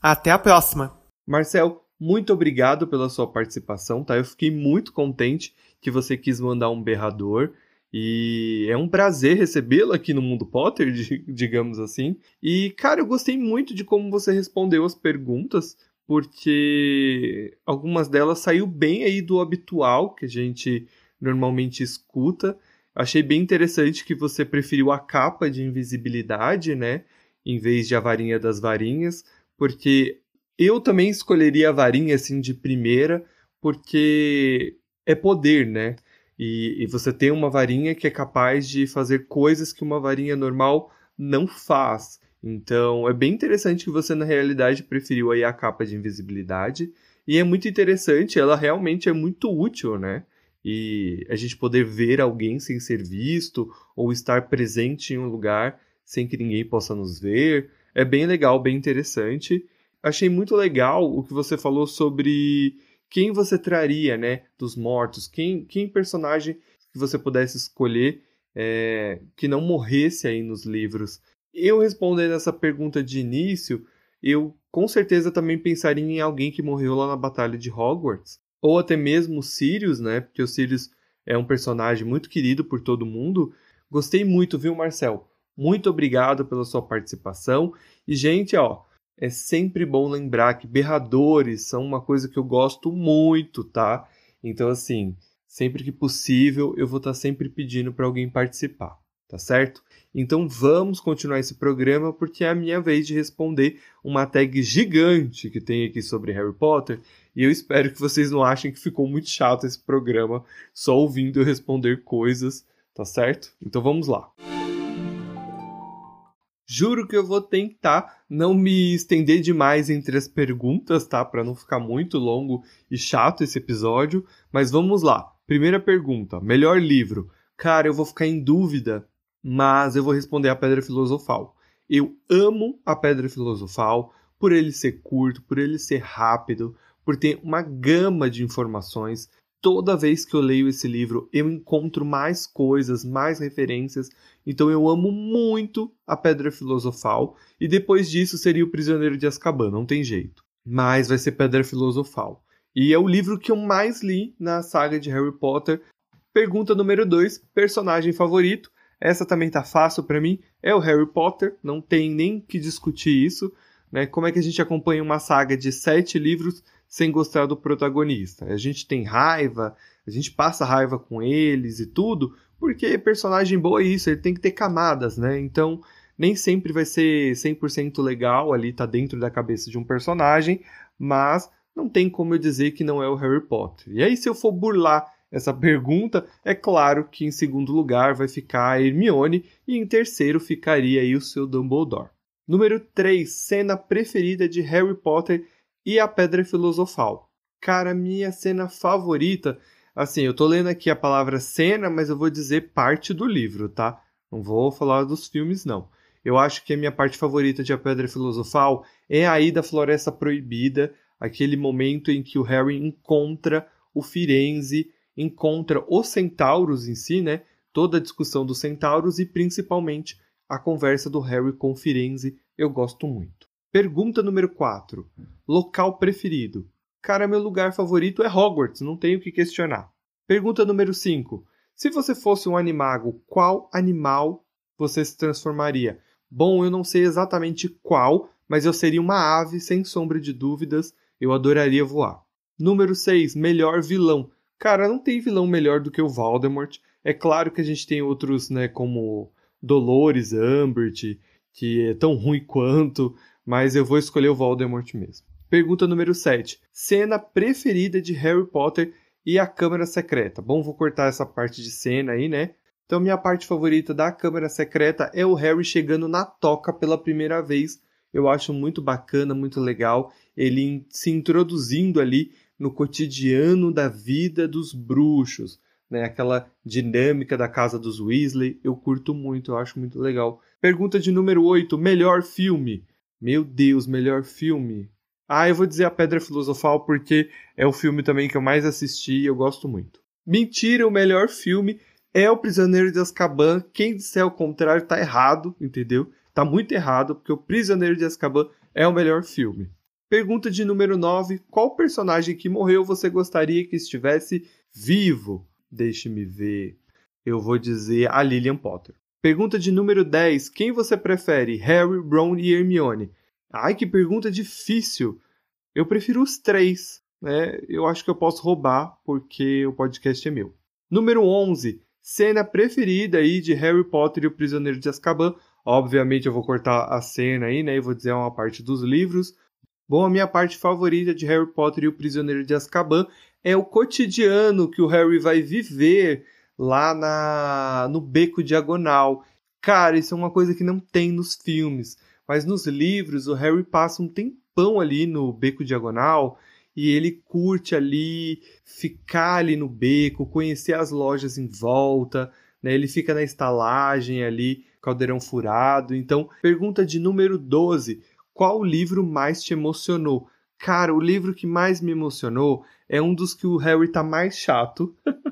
até a próxima. Marcel, muito obrigado pela sua participação, tá? Eu fiquei muito contente que você quis mandar um berrador. E é um prazer recebê-lo aqui no Mundo Potter, digamos assim. E, cara, eu gostei muito de como você respondeu as perguntas, porque algumas delas saiu bem aí do habitual que a gente normalmente escuta. Achei bem interessante que você preferiu a capa de invisibilidade, né? Em vez de a varinha das varinhas, porque eu também escolheria a varinha assim de primeira, porque é poder, né? E, e, você tem uma varinha que é capaz de fazer coisas que uma varinha normal não faz. Então é bem interessante que você na realidade preferiu aí a capa de invisibilidade. E é muito interessante, ela realmente é muito útil, né? E a gente poder ver alguém sem ser visto ou estar presente em um lugar sem que ninguém possa nos ver. É bem legal, bem interessante. Achei muito legal o que você falou sobre quem você traria, né, dos mortos, quem, quem personagem que você pudesse escolher é, que não morresse aí nos livros. Eu respondendo essa pergunta de início, eu com certeza também pensaria em alguém que morreu lá na Batalha de Hogwarts, ou até mesmo Sirius, né, porque o Sirius é um personagem muito querido por todo mundo. Gostei muito, viu, Marcel? Muito obrigado pela sua participação. E, gente, ó, é sempre bom lembrar que berradores são uma coisa que eu gosto muito, tá? Então, assim, sempre que possível, eu vou estar tá sempre pedindo para alguém participar, tá certo? Então vamos continuar esse programa porque é a minha vez de responder uma tag gigante que tem aqui sobre Harry Potter e eu espero que vocês não achem que ficou muito chato esse programa só ouvindo eu responder coisas, tá certo? Então vamos lá. Juro que eu vou tentar não me estender demais entre as perguntas, tá? Para não ficar muito longo e chato esse episódio. Mas vamos lá. Primeira pergunta: melhor livro? Cara, eu vou ficar em dúvida, mas eu vou responder a Pedra Filosofal. Eu amo a Pedra Filosofal por ele ser curto, por ele ser rápido, por ter uma gama de informações toda vez que eu leio esse livro, eu encontro mais coisas, mais referências. Então eu amo muito a Pedra Filosofal. E depois disso seria o Prisioneiro de Azkaban, não tem jeito. Mas vai ser Pedra Filosofal. E é o livro que eu mais li na saga de Harry Potter. Pergunta número 2, personagem favorito. Essa também tá fácil para mim. É o Harry Potter, não tem nem que discutir isso. Né? Como é que a gente acompanha uma saga de sete livros sem gostar do protagonista. A gente tem raiva, a gente passa raiva com eles e tudo, porque personagem bom é isso, ele tem que ter camadas, né? Então, nem sempre vai ser 100% legal ali, tá dentro da cabeça de um personagem, mas não tem como eu dizer que não é o Harry Potter. E aí, se eu for burlar essa pergunta, é claro que em segundo lugar vai ficar a Hermione e em terceiro ficaria aí o seu Dumbledore. Número 3, cena preferida de Harry Potter e a Pedra Filosofal. Cara, minha cena favorita. Assim, eu tô lendo aqui a palavra cena, mas eu vou dizer parte do livro, tá? Não vou falar dos filmes, não. Eu acho que a minha parte favorita de A Pedra Filosofal é aí da Floresta Proibida, aquele momento em que o Harry encontra o Firenze, encontra os centauros em si, né? Toda a discussão dos centauros e principalmente a conversa do Harry com o Firenze, eu gosto muito. Pergunta número 4. Local preferido. Cara, meu lugar favorito é Hogwarts, não tenho o que questionar. Pergunta número 5. Se você fosse um animago, qual animal você se transformaria? Bom, eu não sei exatamente qual, mas eu seria uma ave, sem sombra de dúvidas. Eu adoraria voar. Número 6. Melhor vilão. Cara, não tem vilão melhor do que o Voldemort. É claro que a gente tem outros, né, como Dolores Umbridge, que é tão ruim quanto, mas eu vou escolher o Voldemort mesmo. Pergunta número 7. Cena preferida de Harry Potter e a Câmara Secreta. Bom, vou cortar essa parte de cena aí, né? Então, minha parte favorita da Câmara Secreta é o Harry chegando na toca pela primeira vez. Eu acho muito bacana, muito legal. Ele se introduzindo ali no cotidiano da vida dos bruxos, né? Aquela dinâmica da casa dos Weasley. Eu curto muito, eu acho muito legal. Pergunta de número 8. Melhor filme. Meu Deus, melhor filme. Ah, eu vou dizer A Pedra Filosofal porque é o filme também que eu mais assisti e eu gosto muito. Mentira, o melhor filme é O Prisioneiro de Azkaban. Quem disser o contrário tá errado, entendeu? Tá muito errado, porque O Prisioneiro de Azkaban é o melhor filme. Pergunta de número 9: Qual personagem que morreu você gostaria que estivesse vivo? Deixe-me ver. Eu vou dizer a Lillian Potter. Pergunta de número 10: Quem você prefere, Harry, Ron e Hermione? Ai, que pergunta difícil. Eu prefiro os três. Né? Eu acho que eu posso roubar, porque o podcast é meu. Número 11. Cena preferida aí de Harry Potter e o Prisioneiro de Azkaban. Obviamente eu vou cortar a cena aí, né? E vou dizer uma parte dos livros. Bom, a minha parte favorita de Harry Potter e o Prisioneiro de Azkaban é o cotidiano que o Harry vai viver lá na no beco diagonal. Cara, isso é uma coisa que não tem nos filmes, mas nos livros o Harry passa um tempão ali no beco diagonal e ele curte ali ficar ali no beco, conhecer as lojas em volta, né? Ele fica na estalagem ali, caldeirão furado. Então, pergunta de número 12, qual livro mais te emocionou? Cara, o livro que mais me emocionou é um dos que o Harry tá mais chato,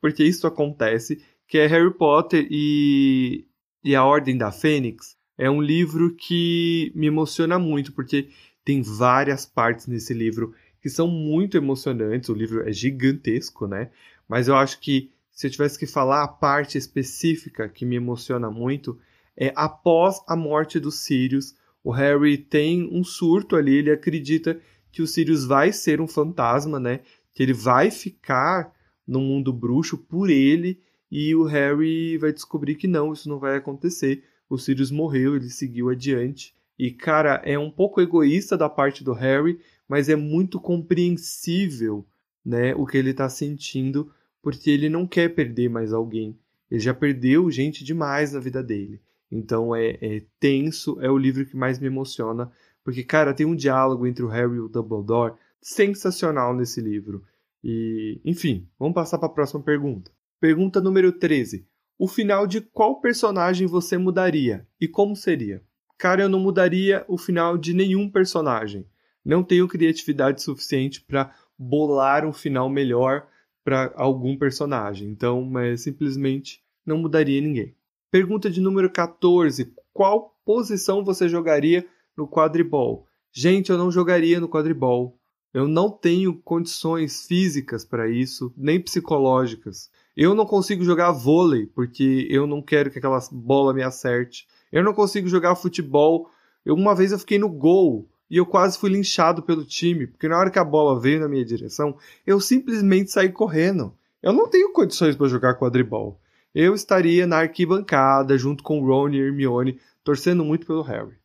porque isso acontece, que é Harry Potter e, e a Ordem da Fênix. É um livro que me emociona muito, porque tem várias partes nesse livro que são muito emocionantes. O livro é gigantesco, né? Mas eu acho que se eu tivesse que falar a parte específica que me emociona muito, é após a morte dos Sirius, o Harry tem um surto ali, ele acredita que o Sirius vai ser um fantasma, né? Que ele vai ficar no mundo bruxo por ele e o Harry vai descobrir que não, isso não vai acontecer. O Sirius morreu, ele seguiu adiante. E cara, é um pouco egoísta da parte do Harry, mas é muito compreensível, né, o que ele está sentindo, porque ele não quer perder mais alguém. Ele já perdeu gente demais na vida dele. Então é, é tenso, é o livro que mais me emociona, porque, cara, tem um diálogo entre o Harry e o Dumbledore sensacional nesse livro. E, enfim, vamos passar para a próxima pergunta. Pergunta número 13. O final de qual personagem você mudaria e como seria? Cara, eu não mudaria o final de nenhum personagem. Não tenho criatividade suficiente para bolar um final melhor para algum personagem. Então, mas simplesmente não mudaria ninguém. Pergunta de número 14. Qual posição você jogaria no quadribol. Gente, eu não jogaria no quadribol. Eu não tenho condições físicas para isso, nem psicológicas. Eu não consigo jogar vôlei porque eu não quero que aquela bola me acerte. Eu não consigo jogar futebol. Eu, uma vez eu fiquei no gol e eu quase fui linchado pelo time, porque na hora que a bola veio na minha direção, eu simplesmente saí correndo. Eu não tenho condições para jogar quadribol. Eu estaria na arquibancada junto com Ron e Hermione, torcendo muito pelo Harry.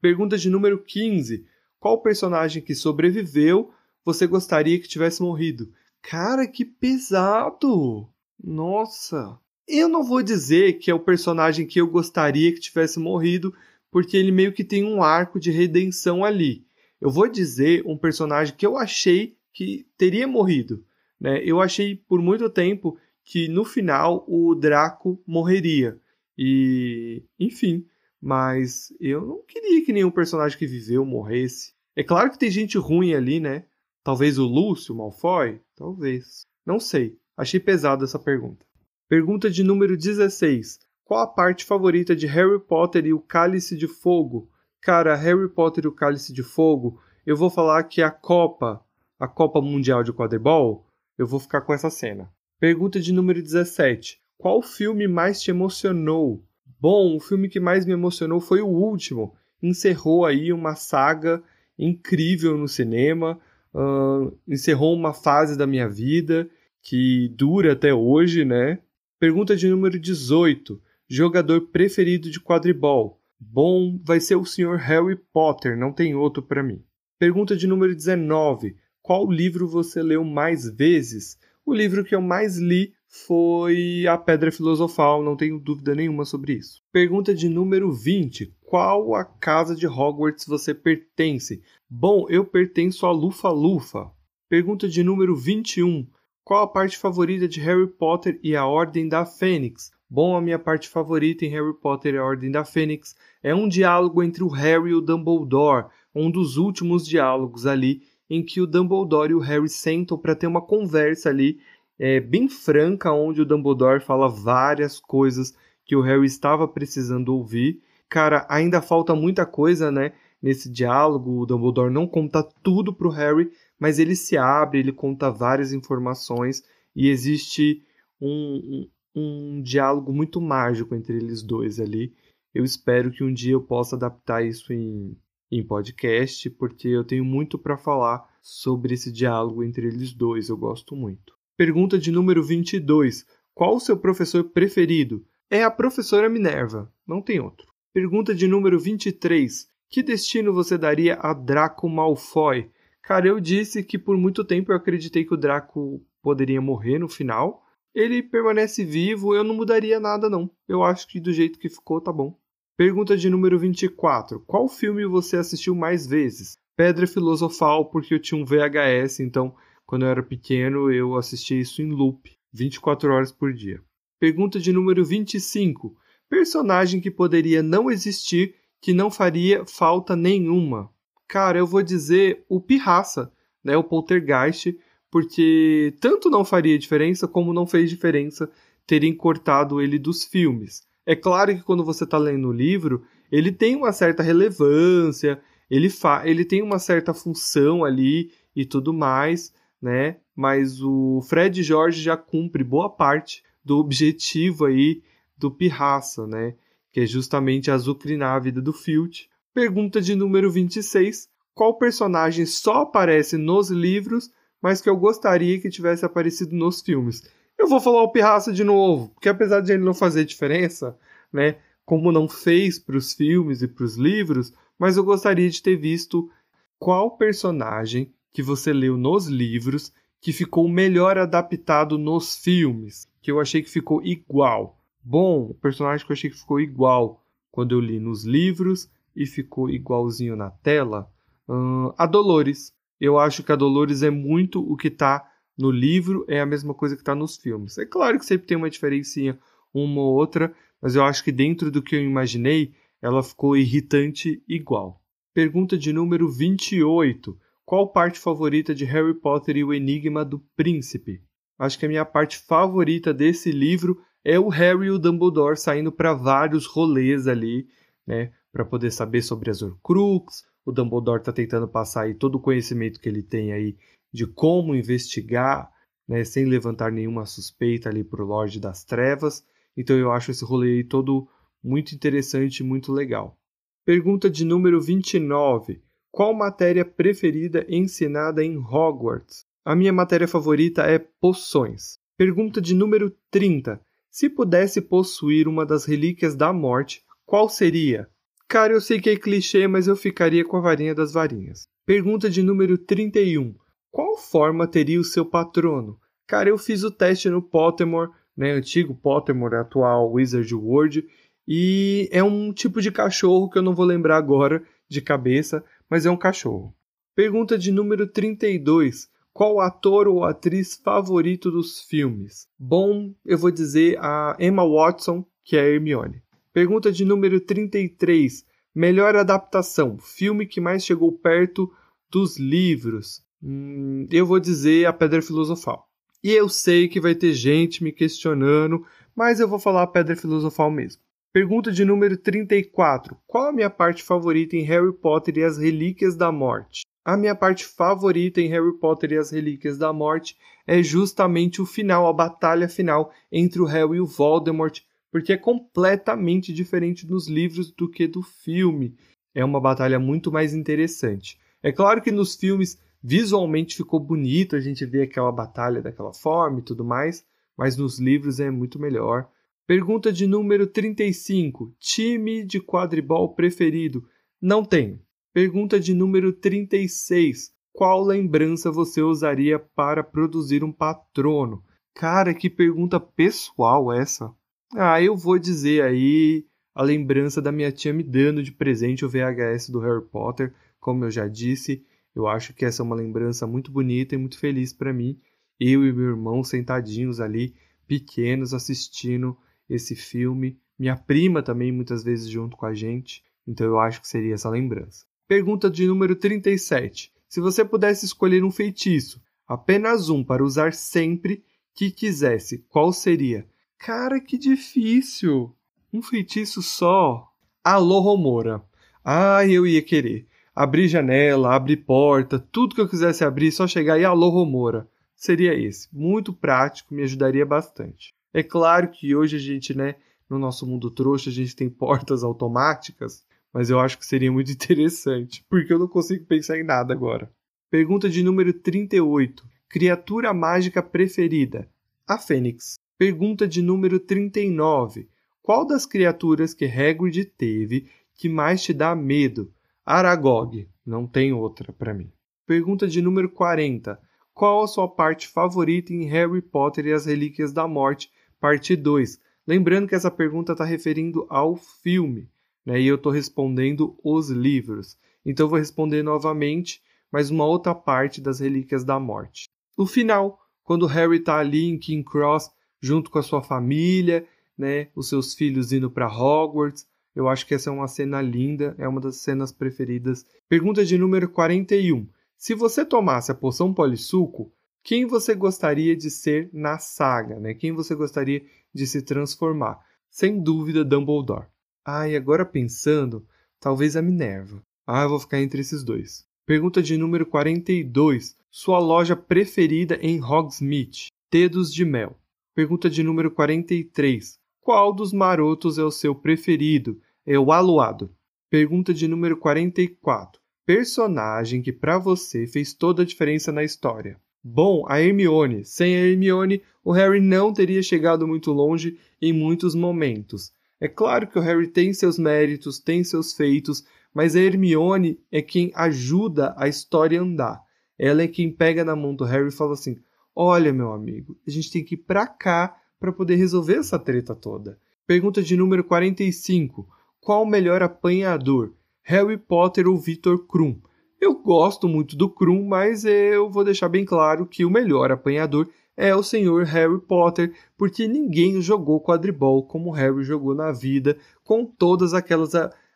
Pergunta de número 15. Qual personagem que sobreviveu você gostaria que tivesse morrido? Cara, que pesado! Nossa! Eu não vou dizer que é o personagem que eu gostaria que tivesse morrido, porque ele meio que tem um arco de redenção ali. Eu vou dizer um personagem que eu achei que teria morrido. Né? Eu achei por muito tempo que no final o Draco morreria. E, enfim, mas eu não queria que nenhum personagem que viveu morresse. É claro que tem gente ruim ali, né? Talvez o Lúcio, o Malfoy? Talvez. Não sei. Achei pesada essa pergunta. Pergunta de número 16. Qual a parte favorita de Harry Potter e o Cálice de Fogo? Cara, Harry Potter e o Cálice de Fogo, eu vou falar que a Copa, a Copa Mundial de Quadribol, eu vou ficar com essa cena. Pergunta de número 17. Qual filme mais te emocionou? Bom, o filme que mais me emocionou foi o último. Encerrou aí uma saga incrível no cinema, uh, encerrou uma fase da minha vida que dura até hoje, né? Pergunta de número 18. Jogador preferido de quadribol? Bom, vai ser o Sr. Harry Potter, não tem outro para mim. Pergunta de número 19. Qual livro você leu mais vezes? O livro que eu mais li foi a Pedra Filosofal, não tenho dúvida nenhuma sobre isso. Pergunta de número 20. Qual a casa de Hogwarts você pertence? Bom, eu pertenço a Lufa-Lufa. Pergunta de número 21. Qual a parte favorita de Harry Potter e a Ordem da Fênix? Bom, a minha parte favorita em Harry Potter e a Ordem da Fênix é um diálogo entre o Harry e o Dumbledore, um dos últimos diálogos ali em que o Dumbledore e o Harry sentam para ter uma conversa ali é, bem franca, onde o Dumbledore fala várias coisas que o Harry estava precisando ouvir. Cara, ainda falta muita coisa, né? nesse diálogo. O Dumbledore não conta tudo pro Harry, mas ele se abre, ele conta várias informações e existe um, um, um diálogo muito mágico entre eles dois ali. Eu espero que um dia eu possa adaptar isso em, em podcast, porque eu tenho muito para falar sobre esse diálogo entre eles dois. Eu gosto muito. Pergunta de número 22. Qual o seu professor preferido? É a professora Minerva, não tem outro. Pergunta de número 23. Que destino você daria a Draco Malfoy? Cara, eu disse que por muito tempo eu acreditei que o Draco poderia morrer no final. Ele permanece vivo, eu não mudaria nada não. Eu acho que do jeito que ficou tá bom. Pergunta de número 24. Qual filme você assistiu mais vezes? Pedra Filosofal, porque eu tinha um VHS, então quando eu era pequeno eu assistia isso em loop, 24 horas por dia. Pergunta de número 25. Personagem que poderia não existir, que não faria falta nenhuma. Cara, eu vou dizer o Pirraça, né, o Poltergeist, porque tanto não faria diferença como não fez diferença terem cortado ele dos filmes. É claro que quando você está lendo o livro, ele tem uma certa relevância, ele, fa ele tem uma certa função ali e tudo mais, né? Mas o Fred Jorge já cumpre boa parte do objetivo aí do Pirraça, né? Que é justamente azucrinar a vida do Filch. Pergunta de número 26. Qual personagem só aparece nos livros, mas que eu gostaria que tivesse aparecido nos filmes? Eu vou falar o Pirraça de novo, porque apesar de ele não fazer diferença, né, como não fez para os filmes e para os livros, mas eu gostaria de ter visto qual personagem que você leu nos livros que ficou melhor adaptado nos filmes, que eu achei que ficou igual. Bom, o personagem que eu achei que ficou igual quando eu li nos livros e ficou igualzinho na tela, hum, a Dolores. Eu acho que a Dolores é muito o que está no livro é a mesma coisa que está nos filmes. É claro que sempre tem uma diferencinha uma ou outra, mas eu acho que dentro do que eu imaginei, ela ficou irritante igual. Pergunta de número 28. Qual parte favorita de Harry Potter e o Enigma do Príncipe? Acho que a minha parte favorita desse livro é o Harry e o Dumbledore saindo para vários rolês ali, né, para poder saber sobre as Horcrux. O Dumbledore está tentando passar aí todo o conhecimento que ele tem aí de como investigar, né, sem levantar nenhuma suspeita ali para o Lorde das Trevas. Então eu acho esse rolê aí todo muito interessante e muito legal. Pergunta de número 29. Qual matéria preferida ensinada em Hogwarts? A minha matéria favorita é poções. Pergunta de número 30. Se pudesse possuir uma das relíquias da morte, qual seria? Cara, eu sei que é clichê, mas eu ficaria com a varinha das varinhas. Pergunta de número 31. Qual forma teria o seu patrono? Cara, eu fiz o teste no Pottermore, né, antigo Pottermore, atual Wizard World, e é um tipo de cachorro que eu não vou lembrar agora de cabeça, mas é um cachorro. Pergunta de número 32. Qual ator ou atriz favorito dos filmes? Bom, eu vou dizer a Emma Watson, que é a Hermione. Pergunta de número 33. Melhor adaptação, filme que mais chegou perto dos livros. Hum, eu vou dizer a Pedra Filosofal. E eu sei que vai ter gente me questionando, mas eu vou falar a Pedra Filosofal mesmo. Pergunta de número 34. Qual a minha parte favorita em Harry Potter e as Relíquias da Morte? A minha parte favorita em Harry Potter e as Relíquias da Morte é justamente o final, a batalha final entre o Harry e o Voldemort, porque é completamente diferente nos livros do que do filme. É uma batalha muito mais interessante. É claro que nos filmes Visualmente ficou bonito a gente ver aquela batalha daquela forma e tudo mais, mas nos livros é muito melhor. Pergunta de número 35. Time de quadribol preferido? Não tenho. Pergunta de número 36. Qual lembrança você usaria para produzir um patrono? Cara, que pergunta pessoal essa. Ah, eu vou dizer aí a lembrança da minha tia me dando de presente o VHS do Harry Potter, como eu já disse. Eu acho que essa é uma lembrança muito bonita e muito feliz para mim. Eu e meu irmão sentadinhos ali, pequenos, assistindo esse filme. Minha prima também muitas vezes junto com a gente. Então eu acho que seria essa lembrança. Pergunta de número 37. Se você pudesse escolher um feitiço, apenas um para usar sempre que quisesse, qual seria? Cara, que difícil! Um feitiço só. Alô, Romora. Ah, eu ia querer. abrir janela, abrir porta, tudo que eu quisesse abrir, só chegar e alô Romora. Seria esse. Muito prático, me ajudaria bastante. É claro que hoje a gente, né, no nosso mundo trouxa, a gente tem portas automáticas, mas eu acho que seria muito interessante, porque eu não consigo pensar em nada agora. Pergunta de número 38. Criatura mágica preferida? A Fênix. Pergunta de número 39. Qual das criaturas que Hagrid teve que mais te dá medo? Aragog. Não tem outra para mim. Pergunta de número 40. Qual a sua parte favorita em Harry Potter e as Relíquias da Morte, parte 2? Lembrando que essa pergunta está referindo ao filme, né? E eu estou respondendo os livros. Então vou responder novamente, mas uma outra parte das Relíquias da Morte. No final, quando Harry está ali em King Cross, junto com a sua família, né? Os seus filhos indo para Hogwarts. Eu acho que essa é uma cena linda, é uma das cenas preferidas. Pergunta de número 41. Se você tomasse a poção polissuco, quem você gostaria de ser na saga, né? Quem você gostaria de se transformar? Sem dúvida, Dumbledore. Ah, e agora pensando, talvez a Minerva. Ah, eu vou ficar entre esses dois. Pergunta de número 42. Sua loja preferida em Hogsmeade? Dedos de Mel. Pergunta de número 43. Qual dos marotos é o seu preferido? É o aluado. Pergunta de número 44. Personagem que para você fez toda a diferença na história. Bom, a Hermione. Sem a Hermione, o Harry não teria chegado muito longe em muitos momentos. É claro que o Harry tem seus méritos, tem seus feitos, mas a Hermione é quem ajuda a história a andar. Ela é quem pega na mão do Harry e fala assim: Olha, meu amigo, a gente tem que ir pra cá para poder resolver essa treta toda. Pergunta de número 45. Qual o melhor apanhador? Harry Potter ou Victor Krum. Eu gosto muito do Krum, mas eu vou deixar bem claro que o melhor apanhador é o senhor Harry Potter, porque ninguém jogou quadribol como Harry jogou na vida, com todas aquelas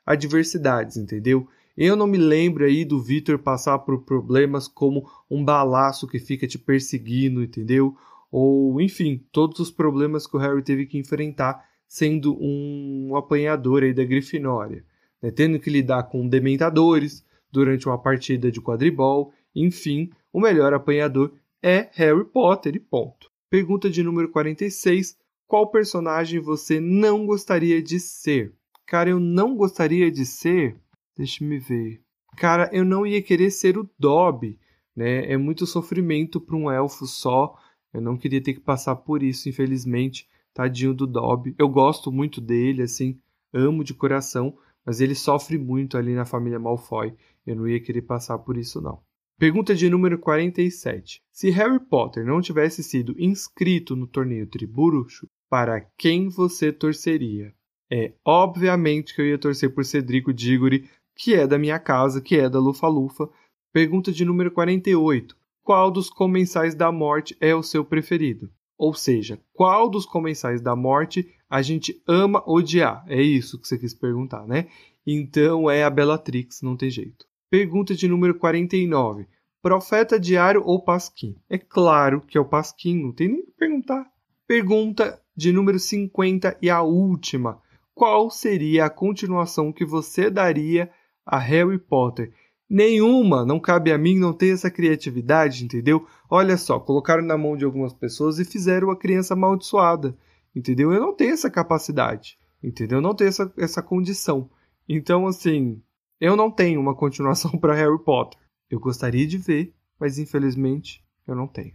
adversidades, entendeu? Eu não me lembro aí do Victor passar por problemas como um balaço que fica te perseguindo, entendeu? Ou, enfim, todos os problemas que o Harry teve que enfrentar sendo um apanhador aí da Grifinória né, tendo que lidar com dementadores durante uma partida de quadribol, enfim, o melhor apanhador é Harry Potter e ponto. Pergunta de número 46: Qual personagem você não gostaria de ser? Cara, eu não gostaria de ser. Deixa me ver. Cara, eu não ia querer ser o Dobby, né? É muito sofrimento para um elfo só. Eu não queria ter que passar por isso, infelizmente. Tadinho do Dobby. Eu gosto muito dele, assim, amo de coração, mas ele sofre muito ali na família Malfoy. Eu não ia querer passar por isso, não. Pergunta de número 47. Se Harry Potter não tivesse sido inscrito no torneio Triburuxo, para quem você torceria? É obviamente que eu ia torcer por Cedrico Diggory, que é da minha casa, que é da Lufa-Lufa. Pergunta de número 48. Qual dos comensais da morte é o seu preferido? Ou seja, qual dos comensais da morte a gente ama odiar? É isso que você quis perguntar, né? Então é a Bellatrix, não tem jeito. Pergunta de número 49. Profeta diário ou Pasquim? É claro que é o Pasquim, não tem nem que perguntar. Pergunta de número 50 e a última. Qual seria a continuação que você daria a Harry Potter? Nenhuma, não cabe a mim, não ter essa criatividade, entendeu? Olha só, colocaram na mão de algumas pessoas e fizeram a criança amaldiçoada, entendeu? Eu não tenho essa capacidade, entendeu? Eu não tenho essa, essa condição. Então, assim, eu não tenho uma continuação para Harry Potter. Eu gostaria de ver, mas infelizmente eu não tenho.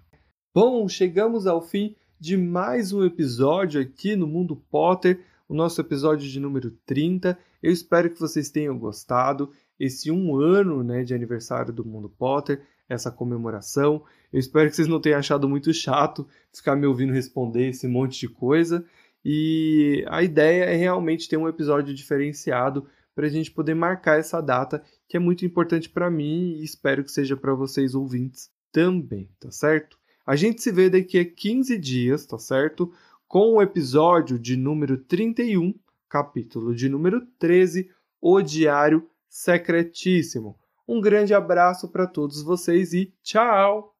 Bom, chegamos ao fim de mais um episódio aqui no Mundo Potter, o nosso episódio de número 30. Eu espero que vocês tenham gostado esse um ano né, de aniversário do Mundo Potter, essa comemoração. Eu espero que vocês não tenham achado muito chato ficar me ouvindo responder esse monte de coisa. E a ideia é realmente ter um episódio diferenciado para a gente poder marcar essa data que é muito importante para mim e espero que seja para vocês ouvintes também, tá certo? A gente se vê daqui a 15 dias, tá certo? Com o episódio de número 31, capítulo de número 13, O Diário secretíssimo. Um grande abraço para todos vocês e tchau!